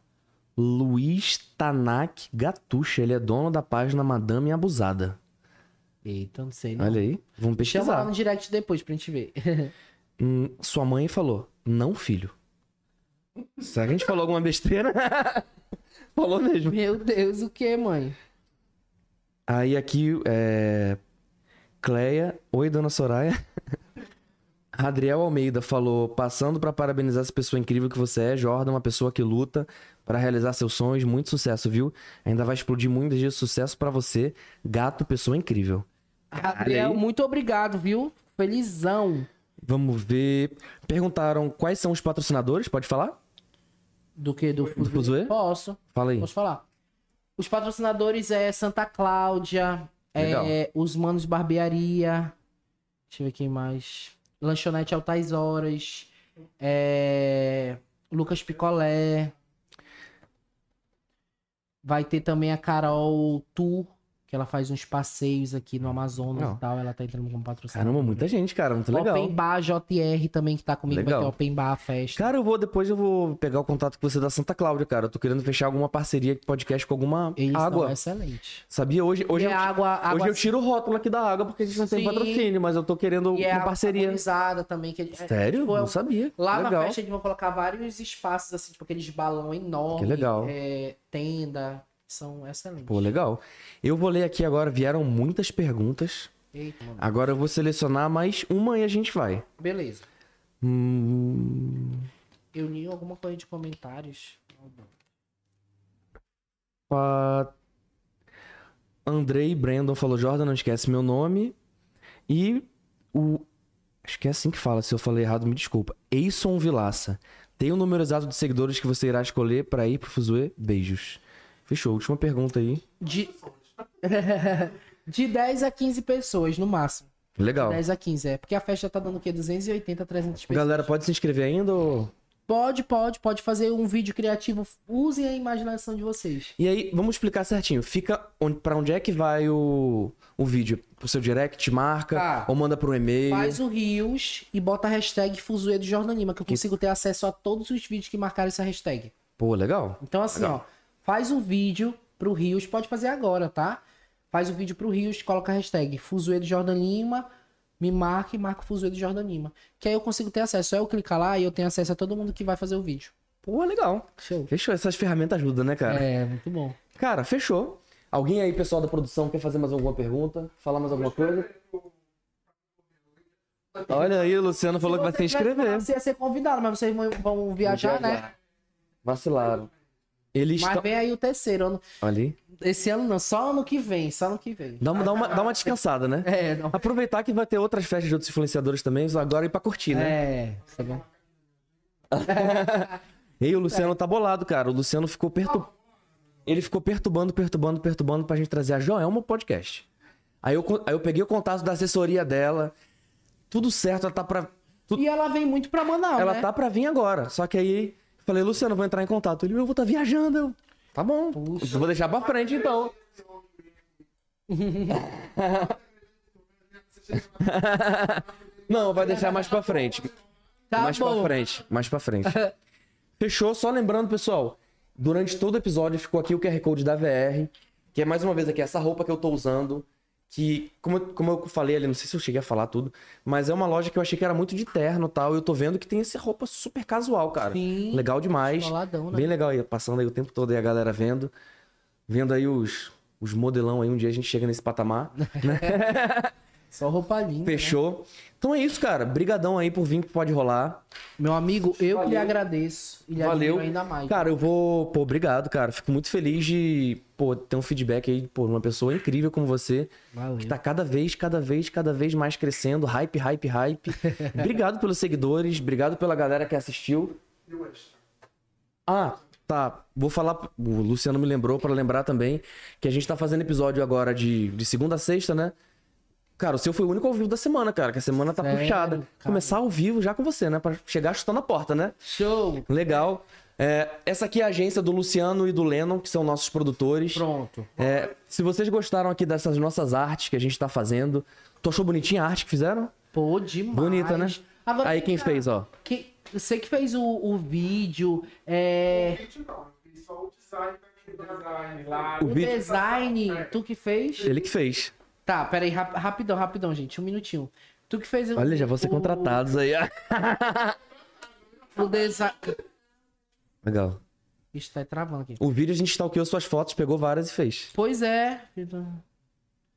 Luiz Tanak Gatucha. Ele é dono da página Madame Abusada. Eita, não sei não. Olha aí, vamos Chama lá pesquisar. no direct depois pra gente ver. Hum, sua mãe falou, não filho. Será que a gente falou alguma besteira? falou mesmo. Meu Deus, o que, mãe? Aí aqui, é... Cleia, oi dona Soraya. Adriel Almeida falou, passando pra parabenizar essa pessoa incrível que você é, Jordan, uma pessoa que luta pra realizar seus sonhos, muito sucesso, viu? Ainda vai explodir muitos dias de sucesso pra você, gato, pessoa incrível. Gabriel, aí. muito obrigado, viu? Felizão. Vamos ver. Perguntaram quais são os patrocinadores, pode falar? Do que? Do, Fuzuê? Posso, Fala aí. posso falar. Os patrocinadores é Santa Cláudia, Legal. é Os Manos Barbearia, deixa eu ver quem mais. Lanchonete Altas Horas, é... Lucas Picolé. Vai ter também a Carol Tour, que ela faz uns passeios aqui no Amazonas Legal. e tal. Ela tá entrando como patrocinador. Caramba, muita gente, cara, muito legal. Open Bar JR também, que tá comigo. Legal. Vai ter Open Bar Festa. Cara, eu vou depois eu vou pegar o contato com você da Santa Cláudia, cara. Eu tô querendo fechar alguma parceria podcast com alguma Isso, água. não, excelente. Sabia? Hoje, hoje, eu, é água, água hoje eu tiro o rótulo aqui da água porque a gente não tem Sim. patrocínio, mas eu tô querendo e é uma água parceria. também. Que, é- Sério? tipo, é não um- sabia. Lá legal. na festa eles vão colocar vários espaços, assim, tipo aqueles balão enormes. Que legal. é, tenda. São excelentes. Pô, legal. Eu vou ler aqui agora, vieram muitas perguntas. Eita, mano. Agora eu vou selecionar mais uma e a gente vai. Beleza. Hum, Eu li alguma coisa de comentários. pa- Andrei Brandon falou: Jordan, não esquece meu nome. E o. Acho que é assim que fala. Se eu falei errado, me desculpa. Eison Vilaça. Tem o número exato de seguidores que você irá escolher pra ir pro Fuzue? Beijos. Fechou. Última pergunta aí. De... de 10 a 15 pessoas, no máximo. Legal. 10 a 15, é. Porque a festa tá dando o quê? 280, 300 pessoas. Galera, pode se inscrever ainda? ou- Pode, pode, pode fazer um vídeo criativo. Usem a imaginação de vocês. E aí, vamos explicar certinho. Fica onde, pra onde é que vai o, o vídeo? Pro seu direct, marca? Tá. Ou manda pro e-mail? Faz o Rios e bota a hashtag Fuzuê do Jordanima, que eu consigo ter acesso a todos os vídeos que marcaram essa hashtag. Pô, legal. Então, assim, ó, faz o vídeo pro Rios, pode fazer agora, tá? Faz o vídeo pro Rios, coloca a hashtag Fuzuê do Jordan Lima, me marca e marca o Fuzuê do Jordan Lima. Que aí eu consigo ter acesso. Só eu clicar lá e eu tenho acesso a todo mundo que vai fazer o vídeo. Pô, legal. Show. Fechou. Essas ferramentas ajudam, né, cara? É, muito bom. Cara, fechou. Alguém aí, pessoal da produção, quer fazer mais alguma pergunta? Falar mais alguma coisa? Olha aí, o Luciano falou que vai se inscrever. Você ia ser convidado, mas vocês vão- vão viajar, né? Vacilaram. Eles Mas vem aí o terceiro ano. Aí. Esse ano não, só ano que vem, só ano que vem. Dá uma, dá, uma, dá uma descansada, né? É, não. Aproveitar que vai ter outras festas de outros influenciadores também, agora ir pra curtir, né? É, tá bom. E o Luciano tá bolado, cara. O Luciano ficou perturbando. Ele ficou perturbando, perturbando, perturbando pra gente trazer a Joelma podcast. Aí eu, aí eu peguei o contato da assessoria dela. Tudo certo, ela tá pra. tu- E ela vem muito pra Manaus, ela né? tá pra vir agora. Só que aí falei, Luciano, vou entrar em contato. Ele, eu vou estar viajando. Eu, tá bom. Eu vou deixar pra frente então. Não, vai deixar mais pra frente. Tá mais bom. pra frente, mais pra frente. Fechou? Só lembrando, pessoal, durante todo o episódio ficou aqui o QR Code da VR, que é mais uma vez aqui essa roupa que eu tô usando, que, como, eu- como eu falei ali, não sei se eu cheguei a falar tudo, mas é uma loja que eu achei que era muito de terno e tal, e eu tô vendo que tem essa roupa super casual, cara. Sim. Legal demais. Coladão, né? Bem legal aí, passando aí o tempo todo aí a galera vendo, vendo aí os, os modelão aí, um dia a gente chega nesse patamar. Só roupa linda. né? Fechou? Então é isso, cara. Brigadão aí por vir que pode rolar. Meu amigo, eu que lhe Valeu. agradeço. E lhe Valeu. ainda mais. Cara, eu vou. Pô, obrigado, cara. Fico muito feliz de pô, ter um feedback aí, por uma pessoa incrível como você, Valeu. que tá cada vez, cada vez, cada vez mais crescendo. Hype, hype, hype. obrigado pelos seguidores, obrigado pela galera que assistiu. E o extra? Ah, tá. Vou falar. O Luciano me lembrou pra lembrar também que a gente tá fazendo episódio agora de, de segunda a sexta, né? Cara, o seu foi o único ao vivo da semana, cara, que a semana tá Sério, puxada. cara? Começar ao vivo já com você, né? Pra chegar chutando a porta, né? Show. Legal. É, essa aqui é a agência do Luciano e do Lennon, que são nossos produtores. Pronto. É, se vocês gostaram aqui dessas nossas artes que a gente tá fazendo, tu achou bonitinha a arte que fizeram? Pô, demais. Bonita, né? Agora, Aí quem cá. fez, ó. Que, você que fez o, o vídeo, é, Gente, não. Eu fiz só o design do design lá. O o vídeo- design, tu que fez? Ele que fez. Tá, peraí, rap- rapidão, rapidão, gente, um minutinho. Tu que fez o- Olha, já vão ser o- contratados aí. O design... Legal. Ixi, tá travando aqui. O vídeo a gente stalkeou suas fotos, pegou várias e fez. Pois é.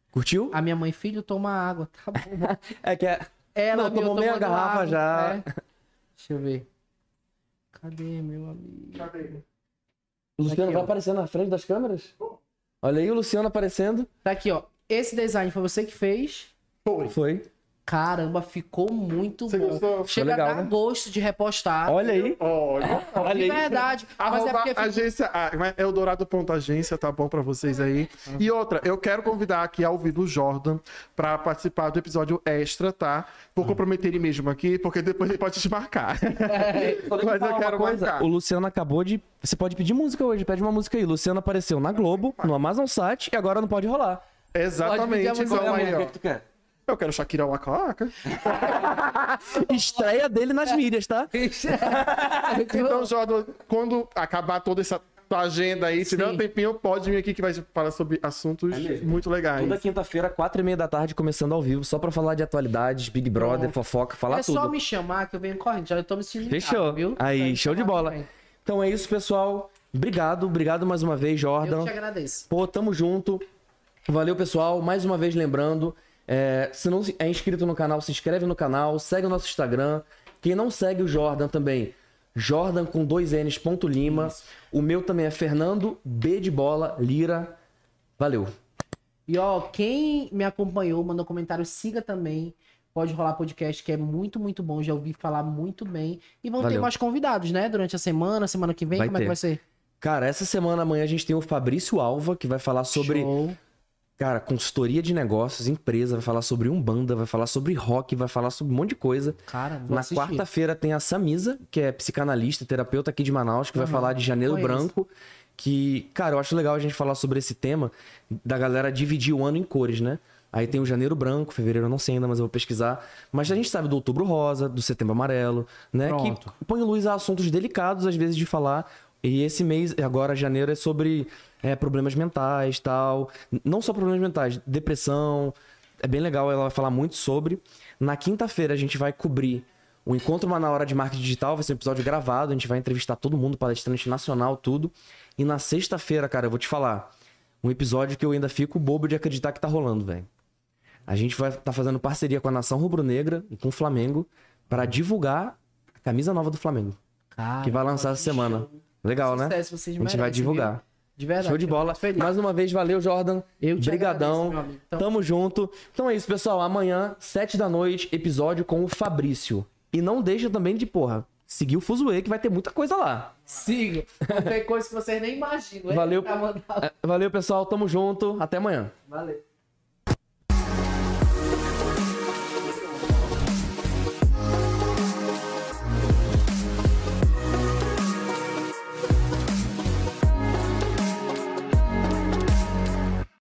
Curtiu? A minha mãe, filho, toma água. Tá bom. É que é. Ela Não, tomou meia garrafa água, já. é. Deixa eu ver. Cadê, meu amigo? Cadê? O Luciano Aqui, vai ó. aparecer na frente das câmeras? Olha aí o Luciano aparecendo. Tá aqui, ó. Esse design foi você que fez. Foi. Foi. Caramba, ficou muito Você bom. gostou? Chega legal, a dar né? gosto de repostar. Olha aí. Olha. Olha de aí. verdade. Mas é porque ficou- agência, ah, é Eldorado.agência, tá bom pra vocês aí. E outra, eu quero convidar aqui ao vivo o Jordan pra participar do episódio extra, tá? Vou comprometer ele mesmo aqui, porque depois ele pode te marcar. Mas eu quero marcar. O Luciano acabou de. Você pode pedir música hoje, pede uma música aí. O Luciano apareceu na Globo, no Amazon Sat e agora não pode rolar. Exatamente. Pode pedir a Então, aí, ó. tu quer? Eu quero Shakira Waka Waka. Estreia dele nas mídias, tá? Então, Jordan, quando acabar toda essa tua agenda aí, se Sim. um tempinho, pode vir aqui que vai falar sobre assuntos mesmo. muito legais. Toda quinta-feira, quatro e meia da tarde, começando ao vivo, só pra falar de atualidades, Big Brother, fofoca, falar é tudo. só me chamar que eu venho correndo. Já tô me sentindo Fechou. viu? Aí, show de bola. também. Então é isso, pessoal. Obrigado, obrigado mais uma vez, Eu Jordan. te agradeço. Pô, tamo junto. Valeu, pessoal. Mais uma vez lembrando, é, se não é inscrito no canal, se inscreve no canal, segue o nosso Instagram. Quem não segue o Jordan também, Jordan com dois N's, ponto Lima. O meu também é Fernando B de bola, Lira. Valeu. E ó, quem me acompanhou, mandou comentário, siga também. Pode rolar podcast, que é muito, muito bom. Já ouvi falar muito bem. E vão ter Valeu. mais convidados, né? Durante a semana, semana que vem. Vai Como é ter. que vai ser? Cara, essa semana amanhã a gente tem o Fabrício Alva, que vai falar sobre, Show. Cara, consultoria de negócios, empresa, vai falar sobre Umbanda, vai falar sobre rock, vai falar sobre um monte de coisa. Cara, Na quarta-feira tem a Samisa, que é psicanalista, terapeuta aqui de Manaus, que vai falar de Janeiro. Branco. Que, cara, eu acho legal a gente falar sobre esse tema da galera dividir o ano em cores, né? Aí tem o Janeiro Branco, fevereiro eu não sei ainda, mas eu vou pesquisar. Mas a gente sabe do Outubro Rosa, do Setembro Amarelo, né? Pronto. Que põe luz a assuntos delicados, às vezes, de falar. E esse mês, agora, janeiro, é sobre é, problemas mentais tal. Não só problemas mentais, depressão. É bem legal, ela vai falar muito sobre. Na quinta-feira, a gente vai cobrir o Encontro Uma na Hora de Marketing Digital. Vai ser um episódio gravado, a gente vai entrevistar todo mundo, palestrante nacional, tudo. E na sexta-feira, cara, eu vou te falar. Um episódio que eu ainda fico bobo de acreditar que tá rolando, velho. A gente vai estar fazendo parceria com a Nação Rubro-Negra e com o Flamengo para divulgar a camisa nova do Flamengo, Cara, que vai lançar essa semana. Legal, né? Sucesso, vocês A gente vai divulgar. De verdade. Show de bola. Mais uma vez, valeu, Jordan. Eu te Brigadão. agradeço, amigo. Tamo junto. Então é isso, pessoal. Amanhã, sete da noite, episódio com o Fabrício. E não deixa também de, porra, seguir o Fuzue, que vai ter muita coisa lá. Sigo. Não tem coisa que vocês nem imaginam. Valeu. Mandar- É, Valeu, pessoal. Tamo junto. Até amanhã. Valeu.